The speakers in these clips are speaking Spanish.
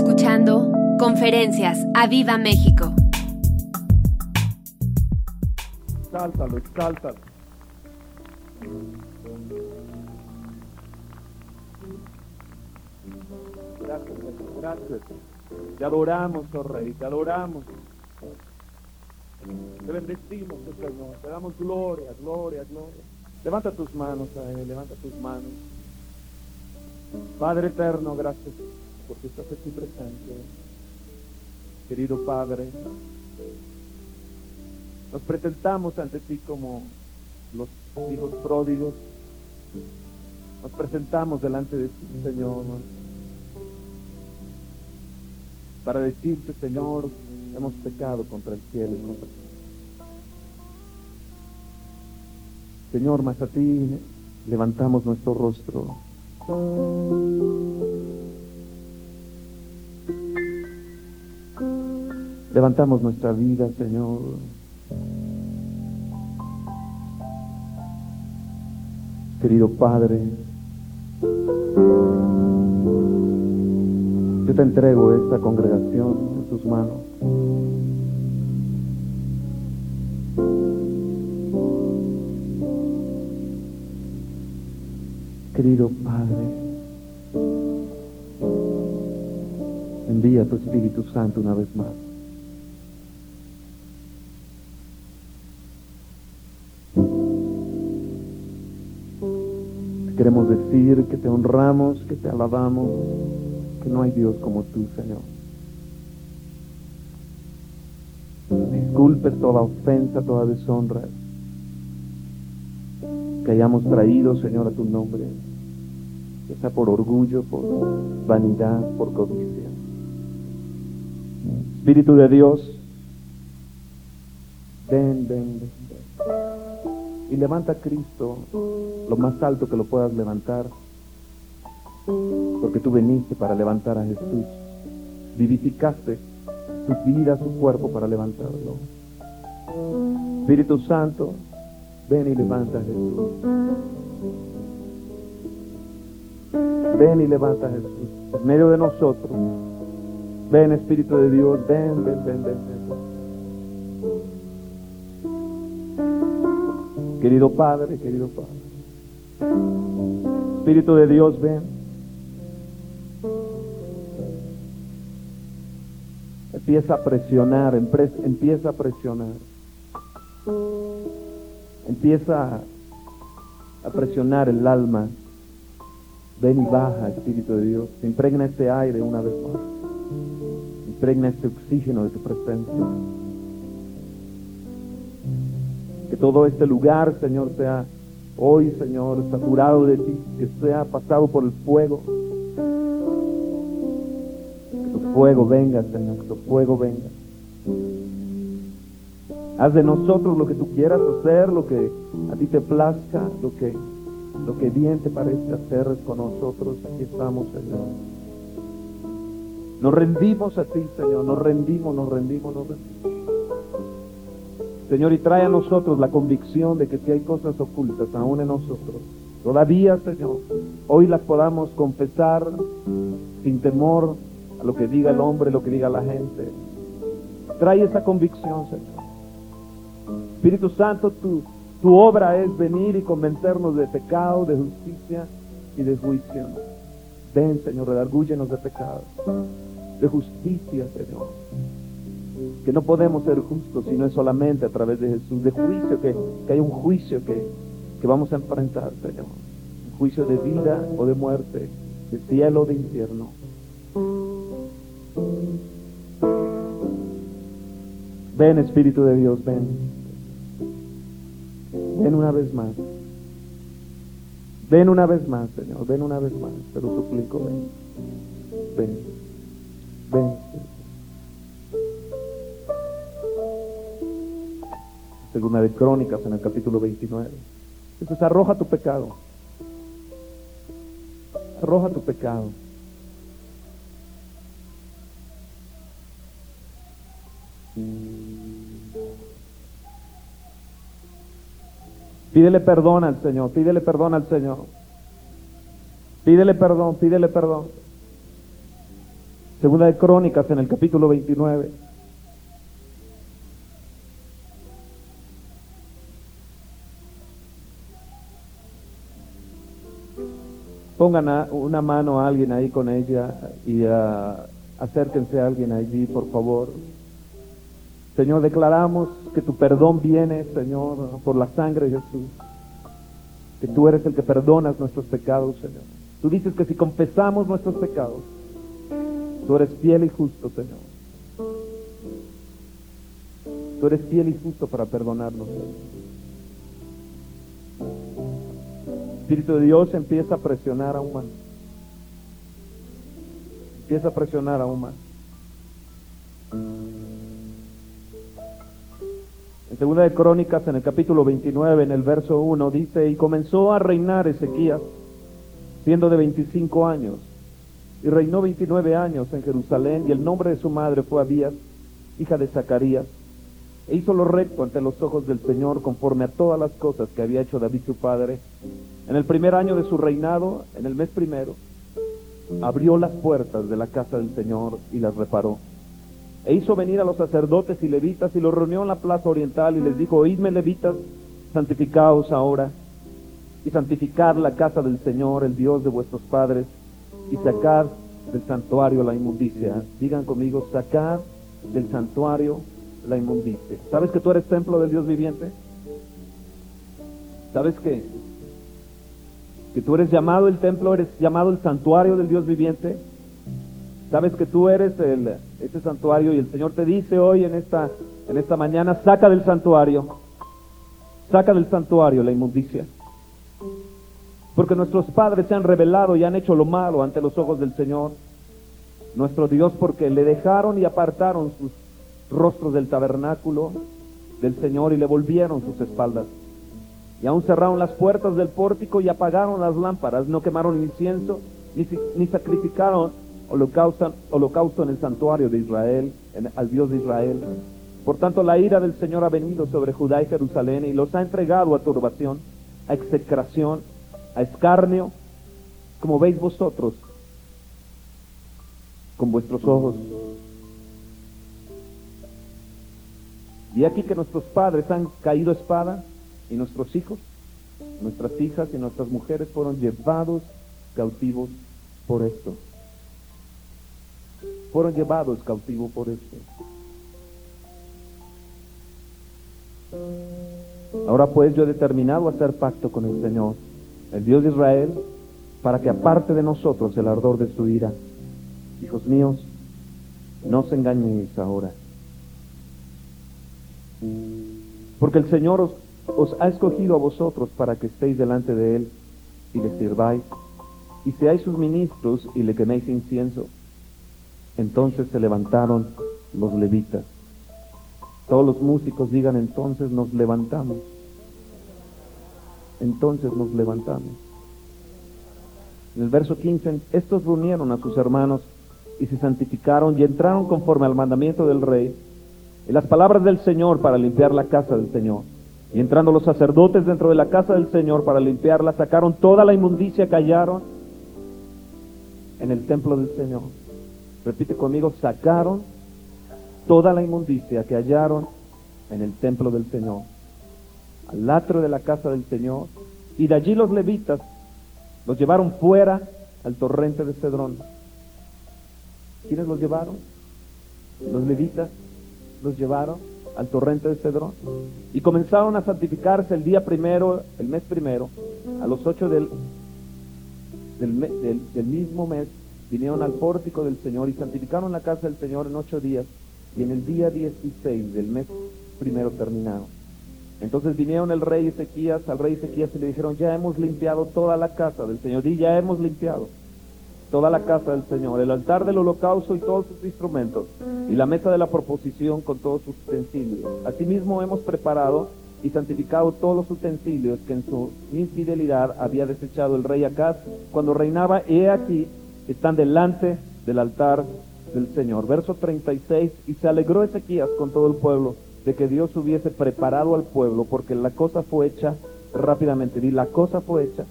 escuchando Conferencias a Viva México. Exáltalo, exáltalo. Gracias, gracias. Te adoramos, oh Rey, te adoramos. Te bendecimos, oh Señor. Te damos gloria, gloria, gloria. Levanta tus manos Él, levanta tus manos. Padre eterno, gracias porque estás aquí presente. Querido Padre, nos presentamos ante ti como los hijos pródigos. Nos presentamos delante de ti, Señor, para decirte, Señor, hemos pecado contra el cielo y contra ti. Señor, más a ti levantamos nuestro rostro. Levantamos nuestra vida, Señor. Querido Padre, yo te entrego esta congregación en tus manos. Querido Padre, envía tu Espíritu Santo una vez más. Queremos decir que te honramos, que te alabamos, que no hay Dios como tú, Señor. Disculpe toda ofensa, toda deshonra que hayamos traído, Señor, a tu nombre, ya sea por orgullo, por vanidad, por codicia. Espíritu de Dios, ven, ven, ven, ven. Y levanta a Cristo lo más alto que lo puedas levantar, porque tú veniste para levantar a Jesús, vivificaste su vida, su cuerpo para levantarlo. Espíritu Santo, ven y levanta a Jesús. Ven y levanta a Jesús en medio de nosotros. Ven Espíritu de Dios, ven, ven, ven, ven. Querido Padre, querido Padre. Espíritu de Dios, ven. Empieza a presionar, empieza a presionar. Empieza a presionar el alma. Ven y baja, Espíritu de Dios. Impregna este aire una vez más. Impregna este oxígeno de tu presencia. Que todo este lugar, Señor, sea Hoy, Señor, saturado de ti, que sea pasado por el fuego. Que tu fuego venga, Señor, que tu fuego venga. Haz de nosotros lo que tú quieras hacer, lo que a ti te plazca, lo que, lo que bien te parece hacer con nosotros. Aquí estamos, Señor. Nos rendimos a ti, Señor. Nos rendimos, nos rendimos, nos rendimos. Señor, y trae a nosotros la convicción de que si hay cosas ocultas aún en nosotros, todavía, Señor, hoy las podamos confesar sin temor a lo que diga el hombre, lo que diga la gente. Trae esa convicción, Señor. Espíritu Santo, tu, tu obra es venir y convencernos de pecado, de justicia y de juicio. Ven, Señor, redargúyenos de pecado, de justicia, Señor que no podemos ser justos si no es solamente a través de Jesús, de juicio, que, que hay un juicio que, que vamos a enfrentar, Señor. Un juicio de vida o de muerte, de cielo o de infierno. Ven, Espíritu de Dios, ven. Ven una vez más. Ven una vez más, Señor. Ven una vez más. Te lo suplico, ven. Ven. Ven. Segunda de Crónicas en el capítulo 29. Entonces arroja tu pecado. Arroja tu pecado. Pídele perdón al Señor, pídele perdón al Señor. Pídele perdón, pídele perdón. Segunda de Crónicas en el capítulo 29. Pongan una mano a alguien ahí con ella y acérquense a alguien allí, por favor. Señor, declaramos que tu perdón viene, Señor, por la sangre de Jesús. Que tú eres el que perdonas nuestros pecados, Señor. Tú dices que si confesamos nuestros pecados, tú eres fiel y justo, Señor. Tú eres fiel y justo para perdonarnos, Señor. Espíritu de Dios empieza a presionar aún más. Empieza a presionar aún más. En segunda de Crónicas, en el capítulo 29, en el verso 1, dice, y comenzó a reinar Ezequías, siendo de 25 años, y reinó 29 años en Jerusalén, y el nombre de su madre fue Abías, hija de Zacarías, e hizo lo recto ante los ojos del Señor, conforme a todas las cosas que había hecho David su padre, en el primer año de su reinado, en el mes primero, abrió las puertas de la casa del Señor y las reparó. E hizo venir a los sacerdotes y levitas y los reunió en la plaza oriental y les dijo, oídme levitas, santificaos ahora y santificad la casa del Señor, el Dios de vuestros padres, y sacad del santuario la inmundicia. Digan conmigo, sacad del santuario la inmundicia. ¿Sabes que tú eres templo del Dios viviente? ¿Sabes que que tú eres llamado el templo, eres llamado el santuario del Dios viviente. Sabes que tú eres el, ese santuario y el Señor te dice hoy en esta, en esta mañana, saca del santuario, saca del santuario la inmundicia. Porque nuestros padres se han revelado y han hecho lo malo ante los ojos del Señor, nuestro Dios, porque le dejaron y apartaron sus rostros del tabernáculo del Señor y le volvieron sus espaldas. Y aún cerraron las puertas del pórtico y apagaron las lámparas, no quemaron incienso, ni, ni sacrificaron holocausto, holocausto, en el santuario de Israel, al Dios de Israel. Por tanto, la ira del Señor ha venido sobre Judá y Jerusalén y los ha entregado a turbación, a execración, a escarnio, como veis vosotros con vuestros ojos. Y aquí que nuestros padres han caído espada y nuestros hijos, nuestras hijas y nuestras mujeres fueron llevados cautivos por esto. Fueron llevados cautivos por esto. Ahora pues yo he determinado hacer pacto con el Señor, el Dios de Israel, para que aparte de nosotros el ardor de su ira. Hijos míos, no os engañéis ahora. Porque el Señor os ha escogido a vosotros para que estéis delante de Él y le sirváis, y seáis sus ministros y le queméis incienso. Entonces se levantaron los levitas. Todos los músicos digan entonces nos levantamos. Entonces nos levantamos. En el verso 15, estos reunieron a sus hermanos y se santificaron y entraron conforme al mandamiento del rey y las palabras del Señor para limpiar la casa del Señor. Y entrando los sacerdotes dentro de la casa del Señor para limpiarla, sacaron toda la inmundicia que hallaron en el templo del Señor. Repite conmigo, sacaron toda la inmundicia que hallaron en el templo del Señor, al atrio de la casa del Señor, y de allí los levitas los llevaron fuera al torrente de Cedrón. ¿Quiénes los llevaron? Los levitas los llevaron al torrente de Cedrón. Y comenzaron a santificarse el día primero, el mes primero, a los ocho del, del, del, mismo mes, vinieron al pórtico del Señor y santificaron la casa del Señor en ocho días, y en el día dieciséis del mes primero terminaron. Entonces vinieron el rey Ezequías, al rey Ezequías y le dijeron, ya hemos limpiado toda la casa del Señor, y ya hemos limpiado toda la casa del Señor, el altar del holocausto y todos sus instrumentos, y la mesa de la proposición con todos sus utensilios. Asimismo hemos preparado y santificado todos los utensilios que en su infidelidad había desechado el rey Acaz cuando reinaba, he aquí, están delante del altar del Señor. Verso 36, y se alegró Ezequías con todo el pueblo de que Dios hubiese preparado al pueblo, porque la cosa fue hecha rápidamente, y la cosa fue hecha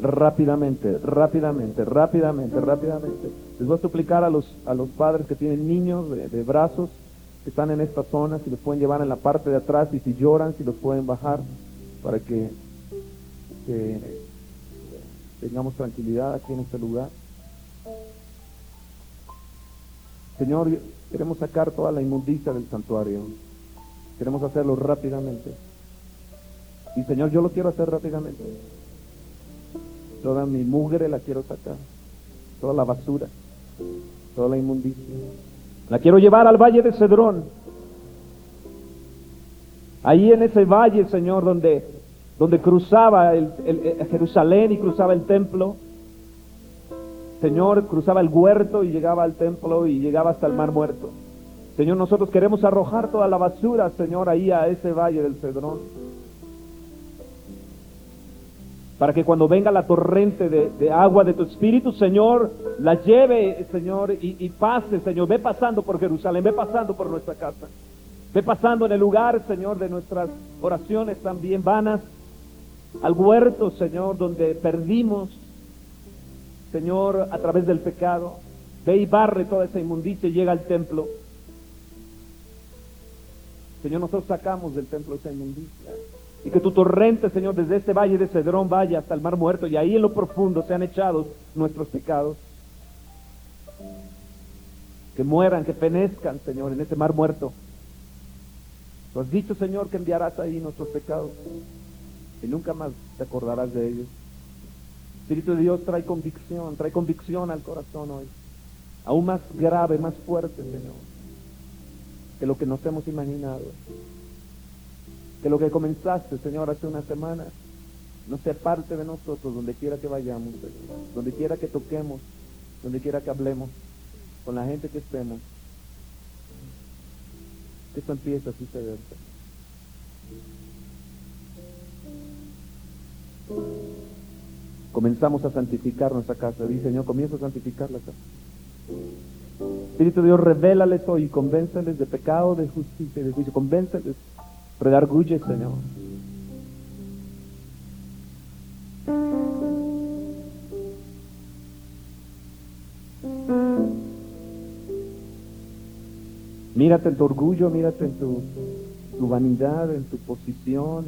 rápidamente, rápidamente, rápidamente, rápidamente. Les voy a suplicar a los, a los padres que tienen niños de, brazos que están en esta zona, si los pueden llevar en la parte de atrás y si lloran, si los pueden bajar para que tengamos tranquilidad aquí en este lugar. Señor, queremos sacar toda la inmundicia del santuario. Queremos hacerlo rápidamente. Y Señor, yo lo quiero hacer rápidamente. Toda mi mugre la quiero sacar. Toda la basura. Toda la inmundicia. La quiero llevar al valle de Cedrón. Ahí en ese valle, Señor, donde, donde cruzaba Jerusalén y cruzaba el templo. Señor, cruzaba el huerto y llegaba al templo y llegaba hasta el mar muerto. Señor, nosotros queremos arrojar toda la basura, Señor, ahí a ese valle del Cedrón para que cuando venga la torrente de, agua de tu Espíritu, Señor, la lleve, Señor, y, y, pase, Señor, ve pasando por Jerusalén, ve pasando por nuestra casa, ve pasando en el lugar, Señor, de nuestras oraciones también vanas, al huerto, Señor, donde perdimos, Señor, a través del pecado, ve y barre toda esa inmundicia y llega al templo. Señor, nosotros sacamos del templo esa inmundicia. Y que tu torrente, Señor, desde este valle de Cedrón vaya hasta el mar muerto y ahí en lo profundo sean echados nuestros pecados. Que mueran, que penezcan, Señor, en ese mar muerto. Tú has dicho, Señor, que enviarás ahí nuestros pecados y nunca más te acordarás de ellos. Espíritu de Dios trae convicción, trae convicción al corazón hoy. Aún más grave, más fuerte, Señor, que lo que nos hemos imaginado que lo que comenzaste, Señor, hace una semana, no sea parte de nosotros donde quiera que vayamos, donde quiera que toquemos, donde quiera que hablemos, con la gente que estemos. Que esto empieza a suceder. Comenzamos a santificar nuestra casa. Dice, Señor, comienza a santificar la casa. Espíritu de Dios, revélales hoy convénceles de pecado, de justicia y de juicio. Convénceles Redarguye, Señor. Mírate en tu orgullo, mírate en tu, vanidad, en tu posición,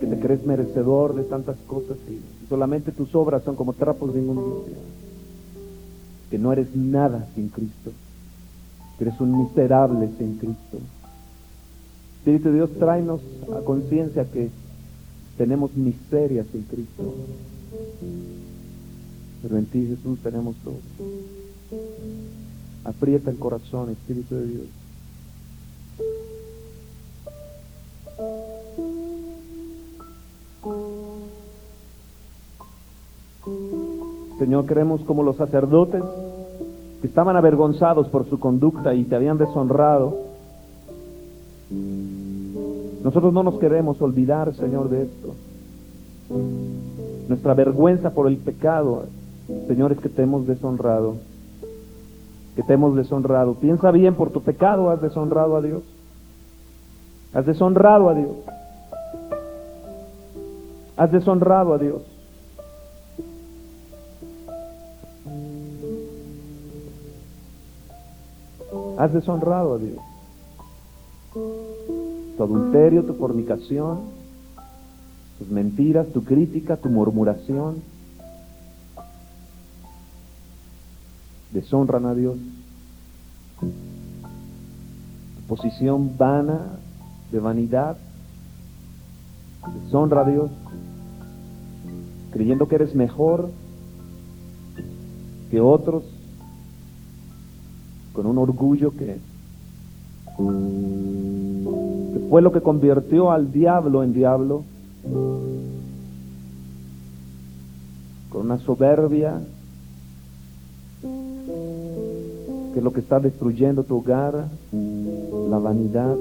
que te crees merecedor de tantas cosas y solamente tus obras son como trapos de inmundicia. Que no eres nada sin Cristo, que eres un miserable sin Cristo. Espíritu de Dios, tráenos a conciencia que tenemos miserias en Cristo. Pero en ti, Jesús, tenemos todo. Aprieta el corazón, Espíritu de Dios. Señor, queremos como los sacerdotes que estaban avergonzados por su conducta y te habían deshonrado nosotros no nos queremos olvidar, Señor, de esto. Nuestra vergüenza por el pecado, Señor, es que te hemos deshonrado. Que te hemos deshonrado. Piensa bien, por tu pecado has deshonrado a Dios. Has deshonrado a Dios. Has deshonrado a Dios. Has deshonrado a Dios tu adulterio, tu fornicación, tus mentiras, tu crítica, tu murmuración, deshonran a Dios. Tu posición vana, de vanidad, deshonra a Dios, creyendo que eres mejor que otros, con un orgullo que fue lo que convirtió al diablo en diablo, con una soberbia, que es lo que está destruyendo tu hogar, la vanidad.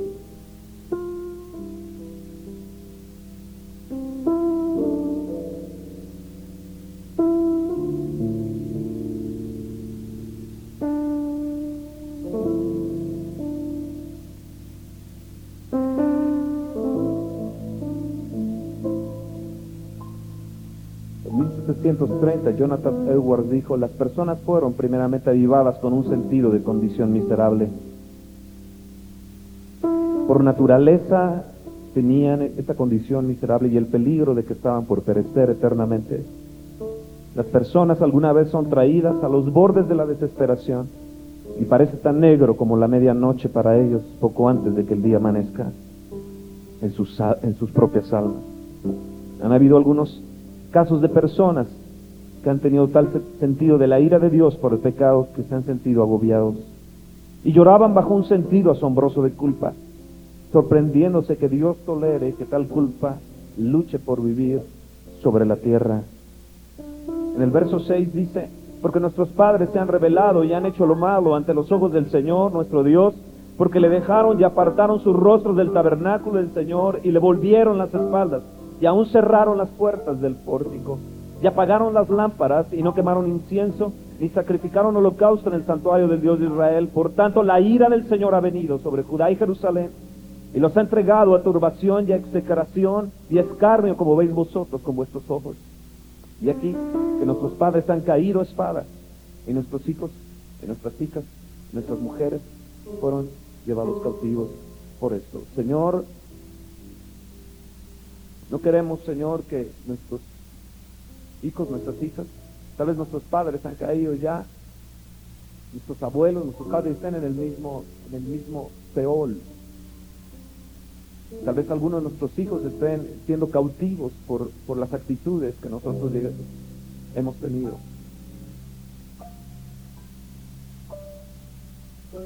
1730, Jonathan Edwards dijo, las personas fueron primeramente avivadas con un sentido de condición miserable. Por naturaleza tenían esta condición miserable y el peligro de que estaban por perecer eternamente. Las personas alguna vez son traídas a los bordes de la desesperación y parece tan negro como la medianoche para ellos poco antes de que el día amanezca en sus, en sus propias almas. Han habido algunos casos de personas que han tenido tal sentido de la ira de Dios por el pecado que se han sentido agobiados y lloraban bajo un sentido asombroso de culpa, sorprendiéndose que Dios tolere que tal culpa luche por vivir sobre la tierra. En el verso 6 dice, porque nuestros padres se han revelado y han hecho lo malo ante los ojos del Señor, nuestro Dios, porque le dejaron y apartaron sus rostros del tabernáculo del Señor y le volvieron las espaldas y aún cerraron las puertas del pórtico y apagaron las lámparas y no quemaron incienso ni sacrificaron holocausto en el santuario del Dios de Israel. Por tanto, la ira del Señor ha venido sobre Judá y Jerusalén y los ha entregado a turbación y a execración y escarnio, como veis vosotros con vuestros ojos. Y aquí que nuestros padres han caído a espada y nuestros hijos y nuestras hijas, nuestras mujeres fueron llevados cautivos por esto. Señor, no queremos, Señor, que nuestros hijos, nuestras hijas, tal vez nuestros padres han caído ya, nuestros abuelos, nuestros padres estén en el mismo, en el mismo Seol. Tal vez algunos de nuestros hijos estén siendo cautivos por, por las actitudes que nosotros hemos tenido.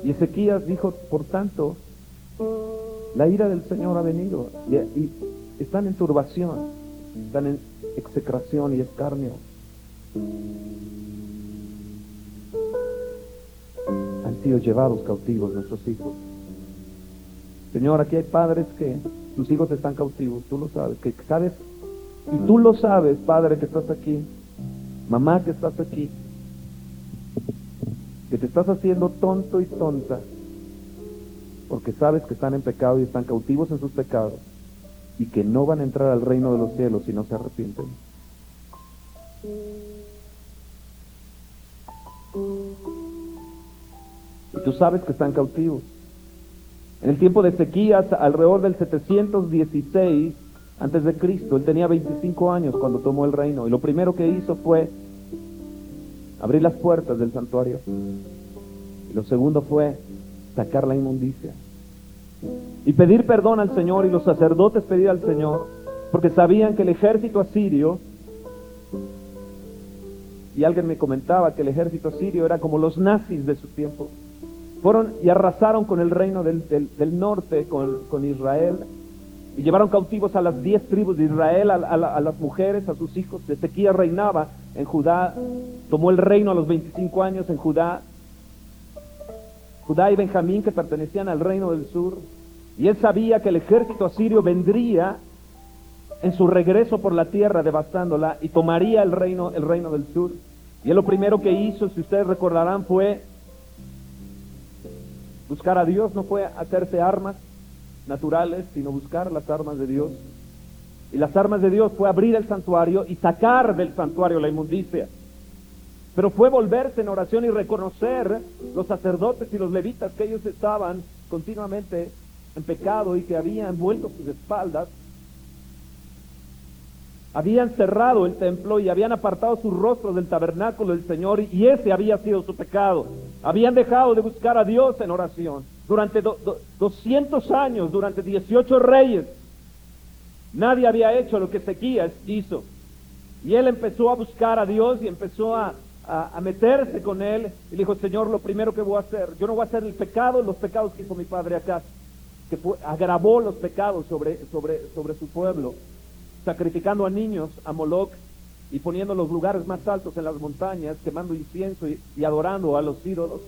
Y Ezequías dijo, por tanto, la ira del Señor ha venido y, están en turbación, están en execración y escarnio. Han sido llevados cautivos nuestros hijos. Señor, aquí hay padres que sus hijos están cautivos, tú lo sabes, que sabes, y tú lo sabes, padre que estás aquí, mamá que estás aquí, que te estás haciendo tonto y tonta porque sabes que están en pecado y están cautivos en sus pecados y que no van a entrar al reino de los cielos si no se arrepienten. Y tú sabes que están cautivos. En el tiempo de Ezequías, alrededor del 716 antes de Cristo, él tenía 25 años cuando tomó el reino y lo primero que hizo fue abrir las puertas del santuario. Y lo segundo fue sacar la inmundicia. Y pedir perdón al Señor y los sacerdotes pedir al Señor, porque sabían que el ejército asirio, y alguien me comentaba que el ejército asirio era como los nazis de su tiempo, fueron y arrasaron con el reino del, norte, con, con Israel, y llevaron cautivos a las diez tribus de Israel, a, las mujeres, a sus hijos. Ezequiel reinaba en Judá, tomó el reino a los 25 años en Judá. Judá y Benjamín que pertenecían al reino del sur. Y él sabía que el ejército asirio vendría en su regreso por la tierra devastándola y tomaría el reino, el reino del sur. Y él lo primero que hizo, si ustedes recordarán, fue buscar a Dios, no fue hacerse armas, naturales, sino buscar las armas de Dios. Y las armas de Dios fue abrir el santuario y sacar del santuario la inmundicia. Pero fue volverse en oración y reconocer los sacerdotes y los levitas que ellos estaban continuamente en pecado y que habían vuelto sus espaldas. Habían cerrado el templo y habían apartado sus rostros del tabernáculo del Señor y ese había sido su pecado. Habían dejado de buscar a Dios en oración durante 200 años, durante 18 reyes, nadie había hecho lo que Ezequías hizo. Y él empezó a buscar a Dios y empezó a, meterse con él. Y dijo, Señor, lo primero que voy a hacer, yo no voy a hacer el pecado, los pecados que hizo mi padre acá, que agravó los pecados sobre, sobre, sobre su pueblo, sacrificando a niños a Moloch y poniendo los lugares más altos en las montañas, quemando incienso y adorando a los ídolos.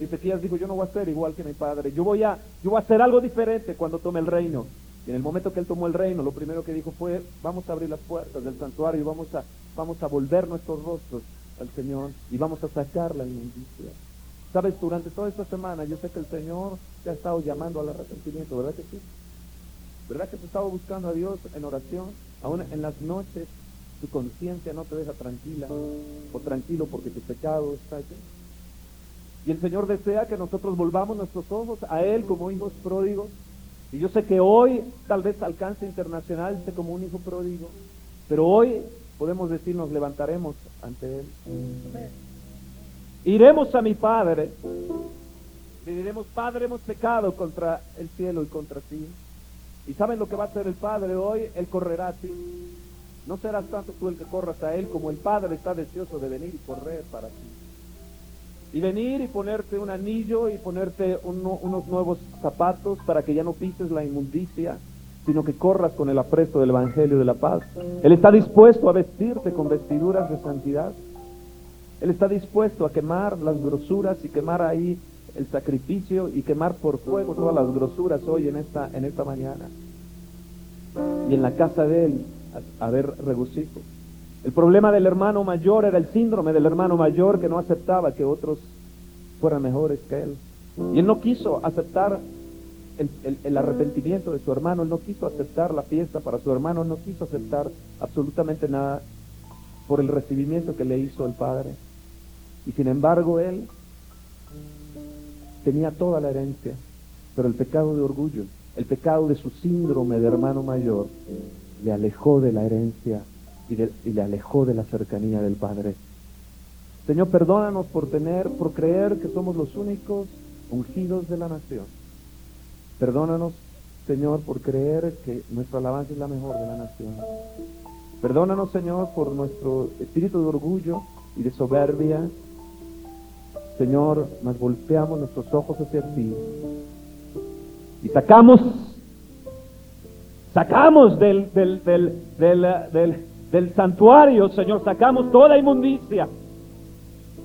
Y Ezequías dijo, yo no voy a ser igual que mi padre, yo voy a, yo voy a hacer algo diferente cuando tome el reino. Y en el momento que él tomó el reino, lo primero que dijo fue, vamos a abrir las puertas del santuario y vamos a, vamos a volver nuestros rostros al Señor y vamos a sacar la inmundicia. Sabes, durante toda esta semana yo sé que el Señor te ha estado llamando al arrepentimiento, ¿verdad que sí? ¿Verdad que te estaba buscando a Dios en oración? Aún en las noches tu conciencia no te deja tranquila o tranquilo porque tu pecado está allí. Y el Señor desea que nosotros volvamos nuestros ojos a Él como hijos pródigos. Y yo sé que hoy tal vez alcance internacional como un hijo pródigo, pero hoy podemos decir nos levantaremos ante Él. Iremos a mi Padre. Le diremos, Padre, hemos pecado contra el cielo y contra ti. ¿Y saben lo que va a hacer el Padre hoy? Él correrá a ti. No serás tanto tú el que corras a Él como el Padre está deseoso de venir y correr para ti. Y venir y ponerte un anillo y ponerte unos nuevos zapatos para que ya no pises la inmundicia, sino que corras con el apresto del Evangelio de la paz. Él está dispuesto a vestirte con vestiduras de santidad. Él está dispuesto a quemar las grosuras y quemar ahí el sacrificio y quemar por fuego todas las grosuras hoy en esta, en esta mañana. Y en la casa de Él haber regocijo. El problema del hermano mayor era el síndrome del hermano mayor que no aceptaba que otros fueran mejores que él. Y él no quiso aceptar el, el, arrepentimiento de su hermano, él no quiso aceptar la fiesta para su hermano, no quiso aceptar absolutamente nada por el recibimiento que le hizo el Padre. Y sin embargo él tenía toda la herencia, pero el pecado de orgullo, el pecado de su síndrome de hermano mayor, le alejó de la herencia y, le alejó de la cercanía del Padre. Señor, perdónanos por tener, por creer que somos los únicos ungidos de la nación. Perdónanos, Señor, por creer que nuestra alabanza es la mejor de la nación. Perdónanos, Señor, por nuestro espíritu de orgullo y de soberbia. Señor, nos golpeamos nuestros ojos hacia ti y sacamos Sacamos del, del, del, del, santuario, Señor, sacamos toda inmundicia.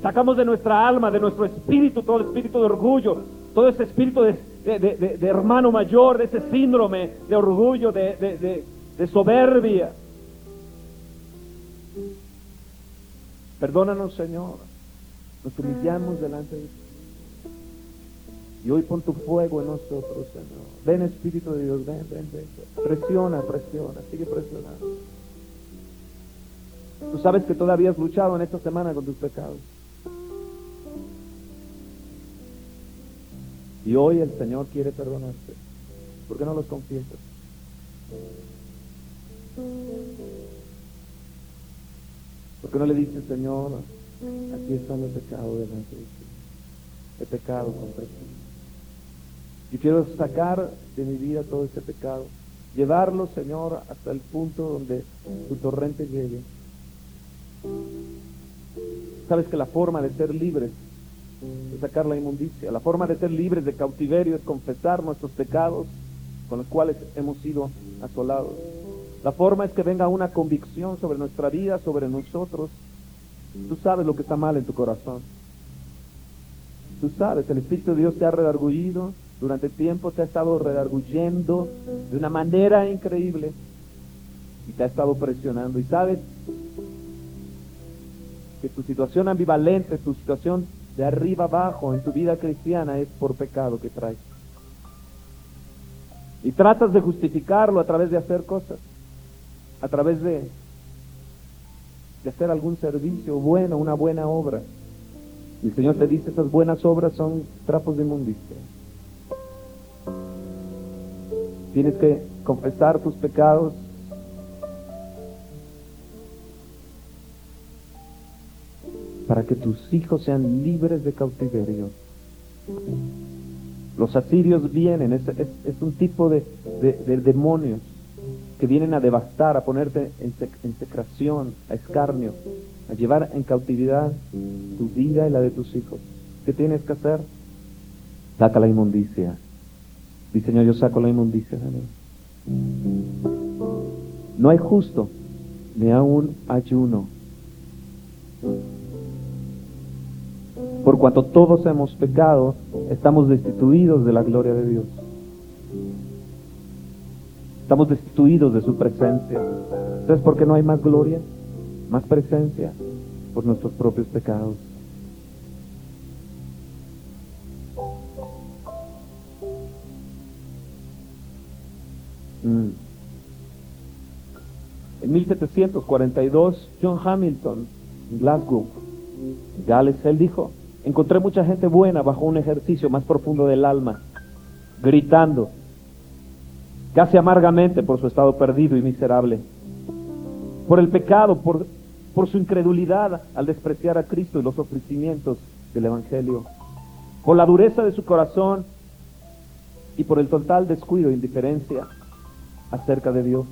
Sacamos de nuestra alma, de nuestro espíritu, todo espíritu de orgullo, todo ese espíritu de, de, hermano mayor, de ese síndrome de orgullo, de, soberbia. Perdónanos, Señor. Nos humillamos delante de ti. Y hoy pon tu fuego en nosotros, Señor. Ven Espíritu de Dios, ven, ven, ven. Presiona, presiona, sigue presionando. Tú sabes que todavía has luchado en esta semana con tus pecados. Y hoy el Señor quiere perdonarte. ¿Por qué no los confiesas? ¿Por qué no le dices, Señor, aquí está el pecado delante de ti? He pecado contra ti. Y quiero sacar de mi vida todo este pecado. Llevarlo, Señor, hasta el punto donde tu torrente llegue. Sabes que la forma de ser libres es sacar la inmundicia. La forma de ser libres de cautiverio es confesar nuestros pecados con los cuales hemos sido asolados. La forma es que venga una convicción sobre nuestra vida, sobre nosotros. Tú sabes lo que está mal en tu corazón. Tú sabes, el Espíritu de Dios te ha redargullido, durante tiempo te ha estado redarguyendo de una manera increíble y te ha estado presionando. Y sabes que tu situación ambivalente, tu situación de arriba abajo en tu vida cristiana es por pecado que traes. Y tratas de justificarlo a través de hacer cosas, a través de, de hacer algún servicio bueno, una buena obra. Y el Señor te dice, esas buenas obras son trapos de inmundicia. Tienes que confesar tus pecados. Para que tus hijos sean libres de cautiverio. Los asirios vienen, es, un tipo de, demonios que vienen a devastar, a ponerte en, en secreción, a escarnio, a llevar en cautividad tu vida y la de tus hijos. ¿Qué tienes que hacer? Saca la inmundicia y Señor, yo saco la inmundicia de No hay justo, ni aún ayuno. Por cuanto todos hemos pecado, estamos destituidos de la gloria de Dios. Estamos destituidos de su presencia. ¿Sabes por qué no hay más gloria? Más presencia por nuestros propios pecados. En 1742, John Hamilton, Glasgow, Gales, él dijo, encontré mucha gente buena bajo un ejercicio más profundo del alma, gritando, casi amargamente por su estado perdido y miserable, por el pecado, por, por su incredulidad al despreciar a Cristo y los ofrecimientos del Evangelio, por la dureza de su corazón y por el total descuido e indiferencia acerca de Dios.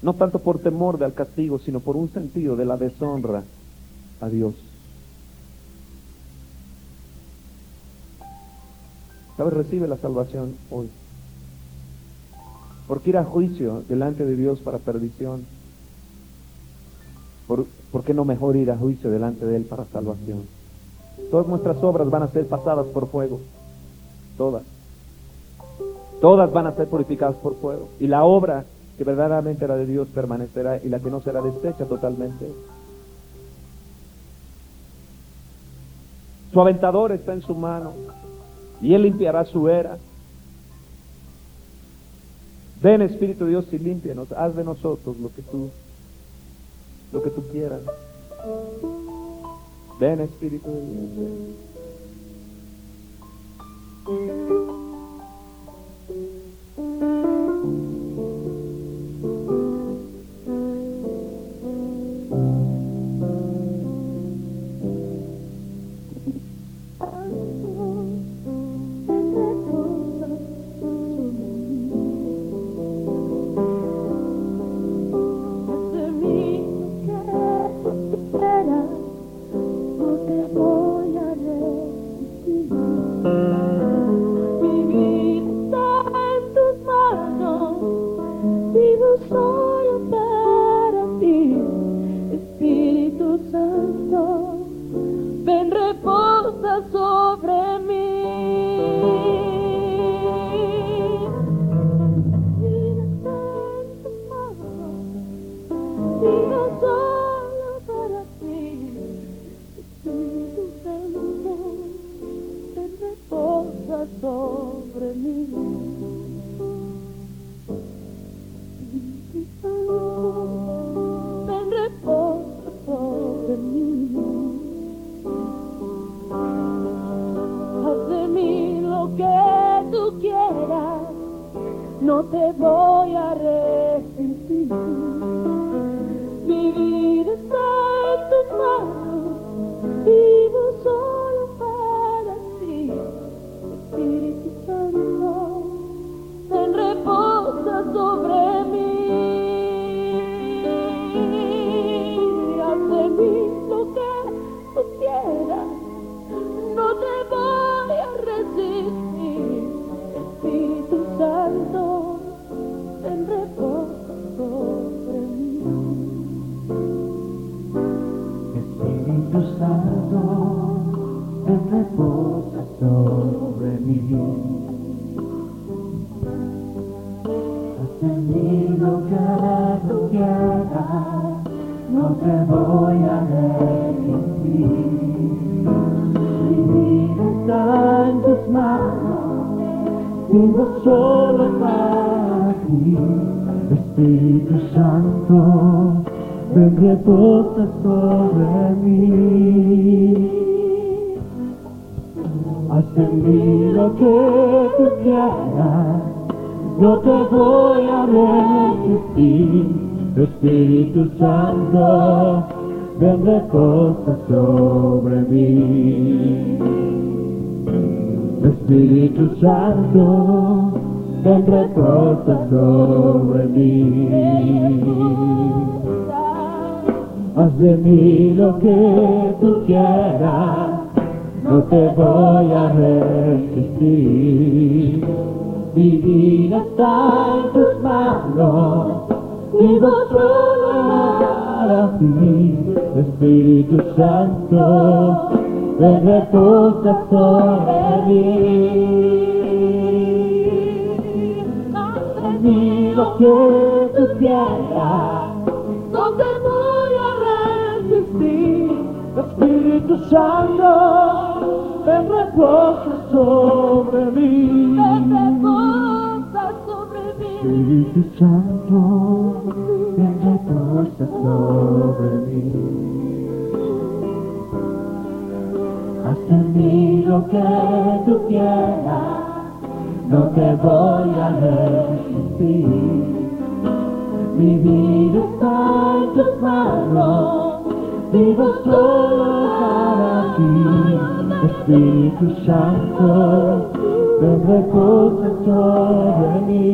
No tanto por temor del castigo, sino por un sentido de la deshonra a Dios. Recibe la salvación hoy. Porque ir a juicio delante de Dios para perdición. ¿Por, ¿Por qué no mejor ir a juicio delante de Él para salvación? Todas nuestras obras van a ser pasadas por fuego. Todas. Todas van a ser purificadas por fuego. Y la obra que verdaderamente era de Dios permanecerá y la que no será deshecha totalmente. Su aventador está en su mano y Él limpiará su era. Ven Espíritu de Dios y límpianos, haz de nosotros lo que tú, lo que tú quieras. Ven Espíritu de Dios. Espíritu ven reposa sobre mí. Haz en mí que tú quieras, no te voy a resistir. Espíritu Santo, ven reposa sobre mí. Espíritu Santo, ven reposa sobre mí. Haz de mí lo que tú quieras, no te voy a resistir. Mi vida está en tus manos, vivo solo para ti. Espíritu Santo, ven reposa sobre mí. Haz de mí lo que tú quieras. Espíritu Santo, ven reposa sobre mí. Ven reposa sobre mí. Espíritu Santo, ven reposa sobre mí. Haz en mí lo que tú quieras, no te voy a resistir. Mi vida está en tus manos vivo solo para ti, Espíritu Santo, ven reposa sobre mí.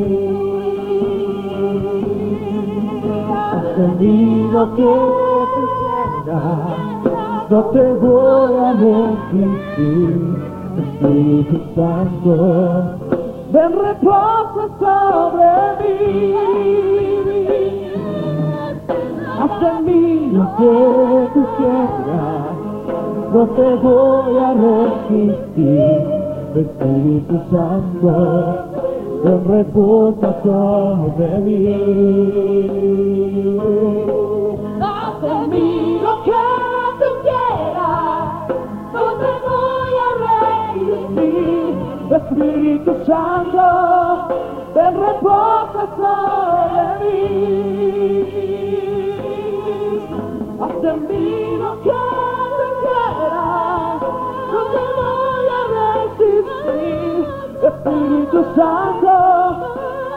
Ascendido que te no te voy a mentir, Espíritu Santo, ven reposa sobre mí haz de mí lo que tú quieras, no te voy a resistir, Espíritu Santo, en reposa sobre mí. Haz de mí lo que tú quieras, no te voy a resistir, Espíritu Santo, en reposa sobre mí. Espíritu Santo,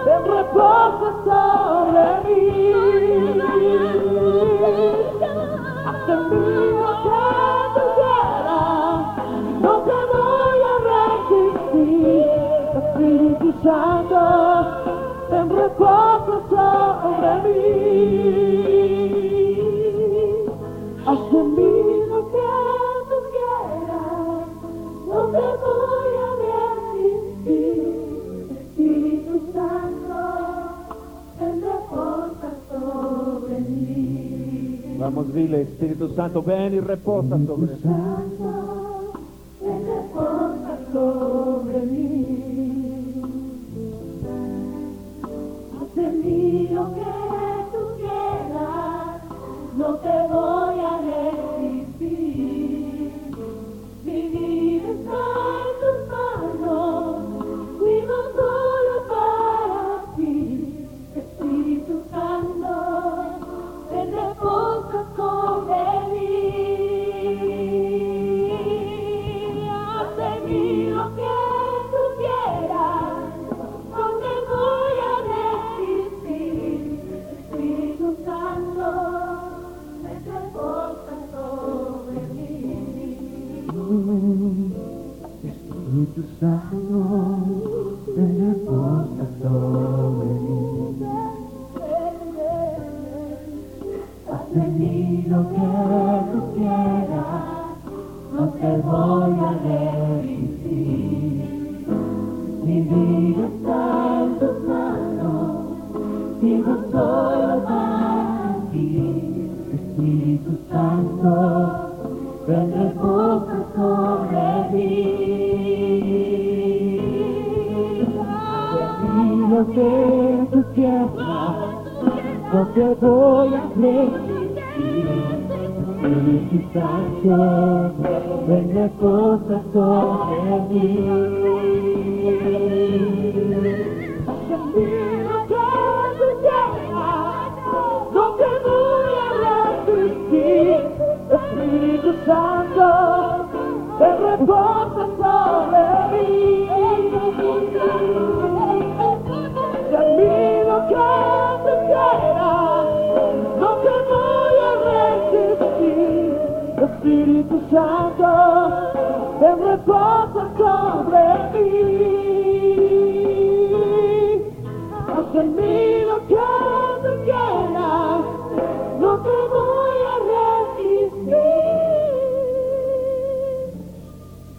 ven reposa sobre mí. hasta Hazte mío, Santo, ven y reposa sobre nosotros. escuchando, el reposo sobre mí. Haz en mí lo que tú quieras, no te voy a resistir.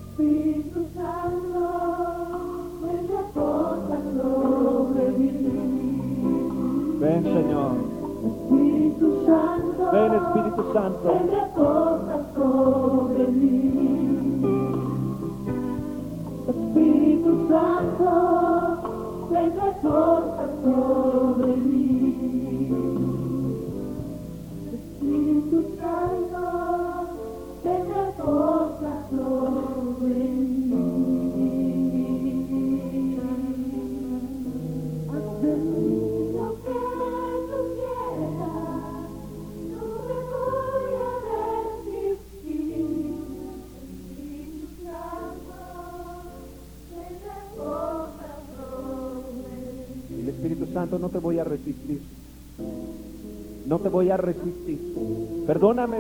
Espíritu Santo, ven reposa sobre mí. Ven Señor. Espíritu Santo, ven Espíritu Santo.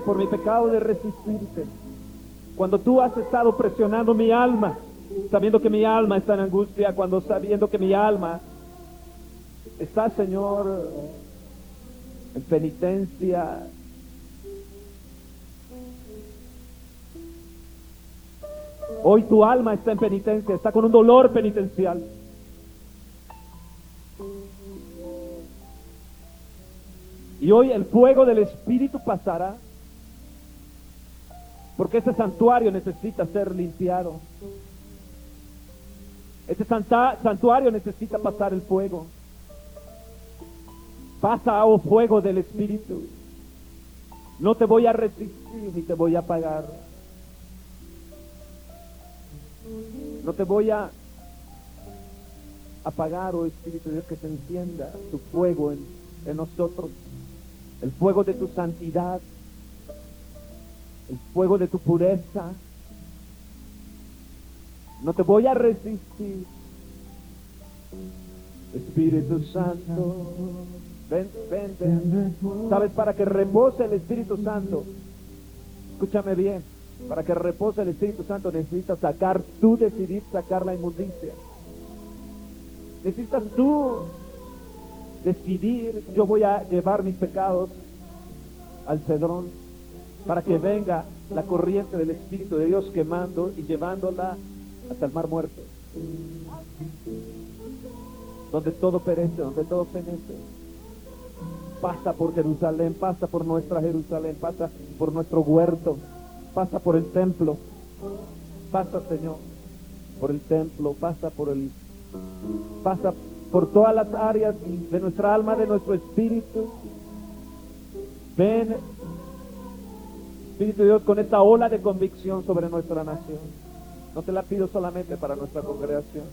Por mi pecado de resistirte. Cuando tú has estado presionando mi alma, sabiendo que mi alma está en angustia, cuando sabiendo que mi alma está, Señor, en penitencia. Hoy tu alma está en penitencia, está con un dolor penitencial. Y hoy el fuego del Espíritu pasará, porque ese santuario necesita ser limpiado. Ese santuario necesita pasar el fuego. Pasa, oh fuego del Espíritu. No te voy a resistir ni te voy a apagar. No te voy a apagar, oh Espíritu Dios, que se encienda tu fuego en, en nosotros. El fuego de tu santidad. El fuego de tu pureza. No te voy a resistir. Espíritu Santo. Ven, ven, ven. ¿Sabes? Para que repose el Espíritu Santo. Escúchame bien. Para que repose el Espíritu Santo necesitas sacar, tú decidir sacar la inmundicia. Necesitas tú decidir, yo voy a llevar mis pecados al cedrón para que venga la corriente del Espíritu de Dios quemando y llevándola hasta el mar muerto. Donde todo perece, donde todo fenece. Pasa por Jerusalén, pasa por nuestra Jerusalén, pasa por nuestro huerto, pasa por el templo. Pasa, Señor, por el templo, pasa por el pasa por todas las áreas de nuestra alma, de nuestro espíritu. Ven, Dios, con esta ola de convicción sobre nuestra nación. No te la pido solamente para nuestra congregación,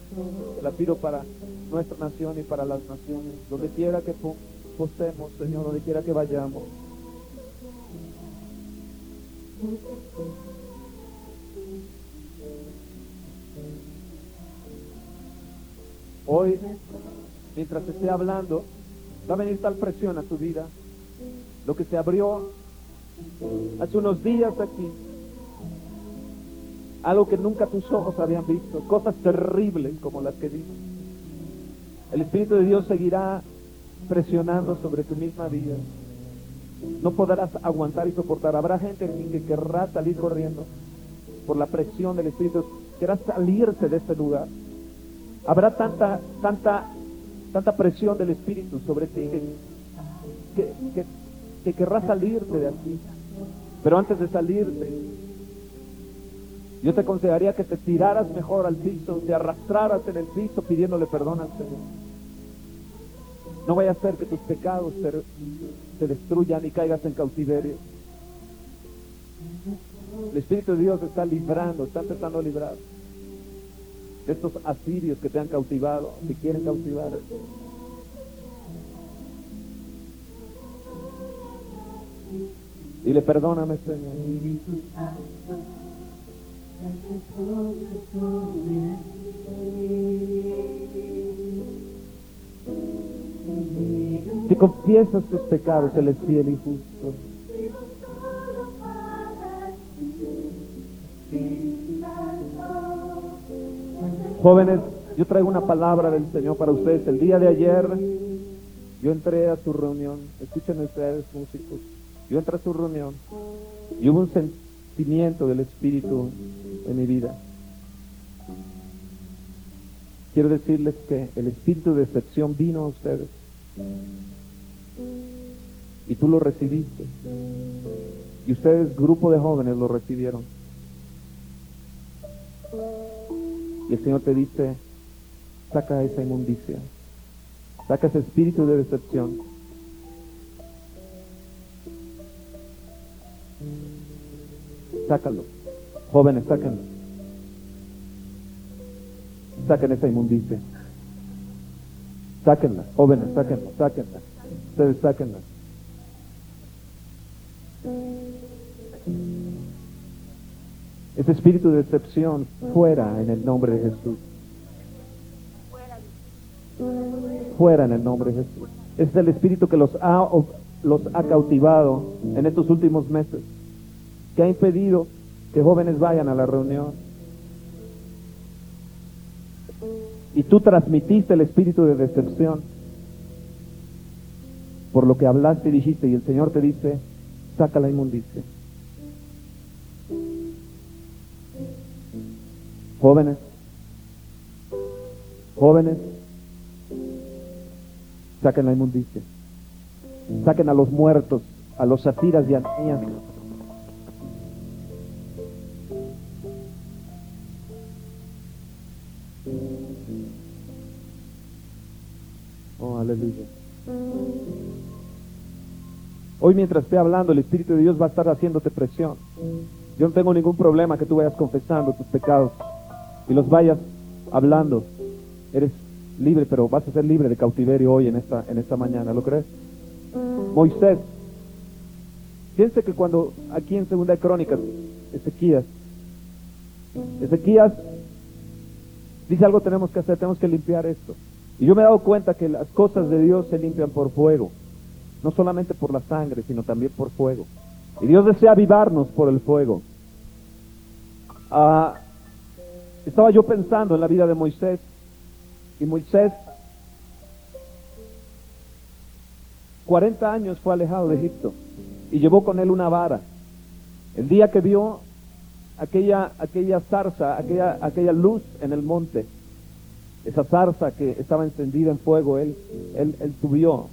te la pido para nuestra nación y para las naciones, donde quiera que po- postemos, Señor, donde quiera que vayamos. Hoy, mientras esté hablando, va a venir tal presión a tu vida. Lo que se abrió hace unos días aquí, algo que nunca tus ojos habían visto, cosas terribles como las que vimos. El Espíritu de Dios seguirá presionando sobre tu misma vida. No podrás aguantar y soportar. Habrá gente aquí que querrá salir corriendo por la presión del Espíritu, querrá salirse de este lugar. Habrá tanta, tanta, tanta presión del Espíritu sobre ti que, que querrás salirte de aquí. Pero antes de salirte, yo te aconsejaría que te tiraras mejor al piso, te arrastraras en el piso pidiéndole perdón al Señor. No vaya a ser que tus pecados te, te destruyan y caigas en cautiverio. El Espíritu de Dios está librando, está empezando a librar de estos asirios que te han cautivado, que quieren cautivar. Dile, perdóname, Señor. Si confiesas tus pecados, Él es fiel y justo. Jóvenes, yo traigo una palabra del Señor para ustedes. El día de ayer yo entré a su reunión. Escuchen ustedes, músicos. Yo entré a su reunión y hubo un sentimiento del Espíritu en mi vida. Quiero decirles que el espíritu de decepción vino a ustedes y tú lo recibiste. Y ustedes, grupo de jóvenes, lo recibieron. Y el Señor te dice, saca esa inmundicia, saca ese espíritu de decepción. Sácalo. Jóvenes, sáquenlo. Saquen esa inmundicia. Sáquenla. Jóvenes, sáquenla, sáquenla. Ustedes sáquenla. Ese espíritu de decepción fuera en el nombre de Jesús. fuera en el nombre de Jesús. Es el espíritu que los ha, los ha cautivado en estos últimos meses, que ha impedido que jóvenes vayan a la reunión. Y tú transmitiste el espíritu de decepción por lo que hablaste y dijiste, y el Señor te dice, saca la inmundicia. Jóvenes, jóvenes, saquen la inmundicia. Saquen a los muertos, a los zafiras y Ananías. Hoy mientras esté hablando, el Espíritu de Dios va a estar haciéndote presión. Yo no tengo ningún problema que tú vayas confesando tus pecados y los vayas hablando. Eres libre, pero vas a ser libre de cautiverio hoy en esta, en esta mañana, ¿lo crees? Moisés. Fíjense que cuando aquí en Segunda de Crónicas, Ezequías, Ezequías dice algo tenemos que hacer, tenemos que limpiar esto. Y yo me he dado cuenta que las cosas de Dios se limpian por fuego, no solamente por la sangre, sino también por fuego. Y Dios desea avivarnos por el fuego. Ah, estaba yo pensando en la vida de Moisés, y Moisés 40 años fue alejado de Egipto y llevó con él una vara. El día que vio aquella, aquella zarza, aquella, aquella luz en el monte, esa zarza que estaba encendida en fuego, él, él, él subió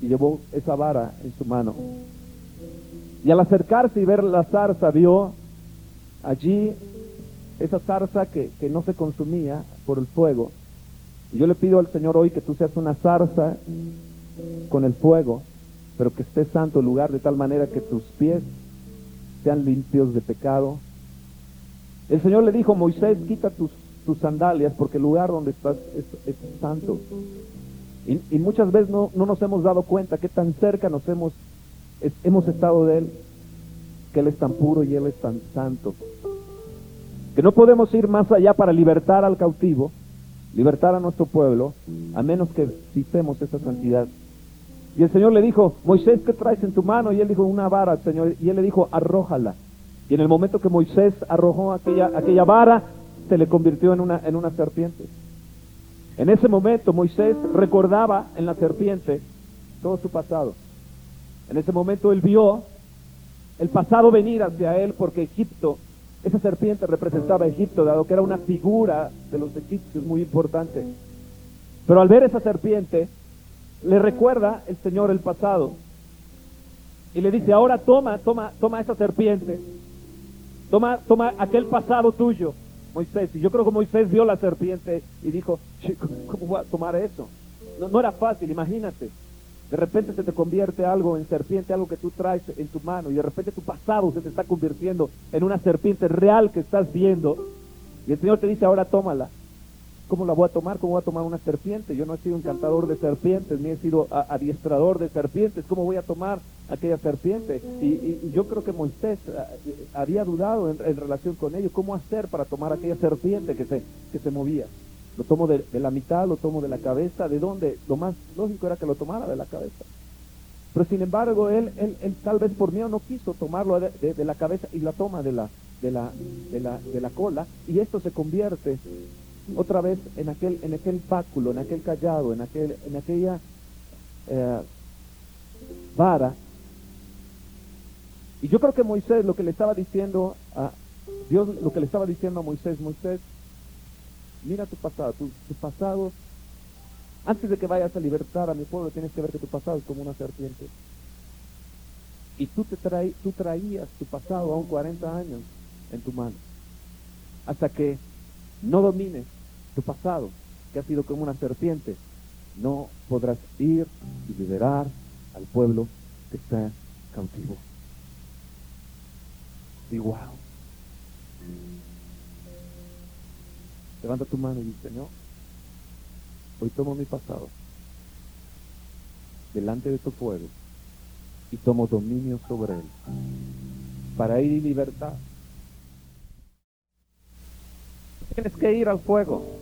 y llevó esa vara en su mano. Y al acercarse y ver la zarza, vio allí esa zarza que, que no se consumía por el fuego. Y yo le pido al Señor hoy que tú seas una zarza con el fuego, pero que esté santo el lugar de tal manera que tus pies sean limpios de pecado. El Señor le dijo, Moisés, quita tus, tus sandalias porque el lugar donde estás es, es santo. Y, muchas veces no, no, nos hemos dado cuenta que tan cerca nos hemos, hemos estado de Él, que Él es tan puro y Él es tan santo. Que no podemos ir más allá para libertar al cautivo, libertar a nuestro pueblo, a menos que citemos esa santidad. Y el Señor le dijo, Moisés, ¿qué traes en tu mano? Y él dijo, una vara, Señor. Y él le dijo, arrójala. Y en el momento que Moisés arrojó aquella, aquella vara, se le convirtió en una, en una serpiente. En ese momento Moisés recordaba en la serpiente todo su pasado. En ese momento él vio el pasado venir hacia él porque Egipto, esa serpiente representaba a Egipto, dado que era una figura de los egipcios muy importante. Pero al ver esa serpiente, le recuerda el Señor el pasado. Y le dice, ahora toma, toma, toma esa serpiente. Toma, toma aquel pasado tuyo, Moisés. Y yo creo que Moisés vio la serpiente y dijo, ¿cómo voy a tomar eso? No, no era fácil, imagínate. De repente se te convierte algo en serpiente, algo que tú traes en tu mano, y de repente tu pasado se te está convirtiendo en una serpiente real que estás viendo. Y el Señor te dice, ahora tómala. ¿Cómo la voy a tomar? ¿Cómo voy a tomar una serpiente? Yo no he sido encantador de serpientes, ni he sido adiestrador de serpientes. ¿Cómo voy a tomar aquella serpiente? Y, yo creo que Moisés uh, había dudado en, en, relación con ello. ¿Cómo hacer para tomar aquella serpiente que se, que se movía? ¿Lo tomo de, la mitad? ¿Lo tomo de la cabeza? ¿De dónde? Lo más lógico era que lo tomara de la cabeza. Pero sin embargo, él, él, él tal vez por miedo no quiso tomarlo de, de la cabeza y la toma de la, de la, de la, de la cola. Y esto se convierte otra vez en aquel, en aquel báculo, en aquel callado, en, aquel, en aquella eh, vara. Y yo creo que Moisés lo que le estaba diciendo a Dios, lo que le estaba diciendo a Moisés, Moisés, mira tu pasado, tu, pasado, antes de que vayas a libertar a mi pueblo, tienes que ver que tu pasado es como una serpiente. Y tú, te traí, tú traías tu pasado aún 40 años en tu mano. Hasta que no domines tu pasado, que ha sido como una serpiente, no podrás ir y liberar al pueblo que está cautivo. Y wow. Levanta tu mano y dice, Señor, hoy tomo mi pasado delante de tu fuego y tomo dominio sobre él para ir y libertad Tienes que ir al fuego.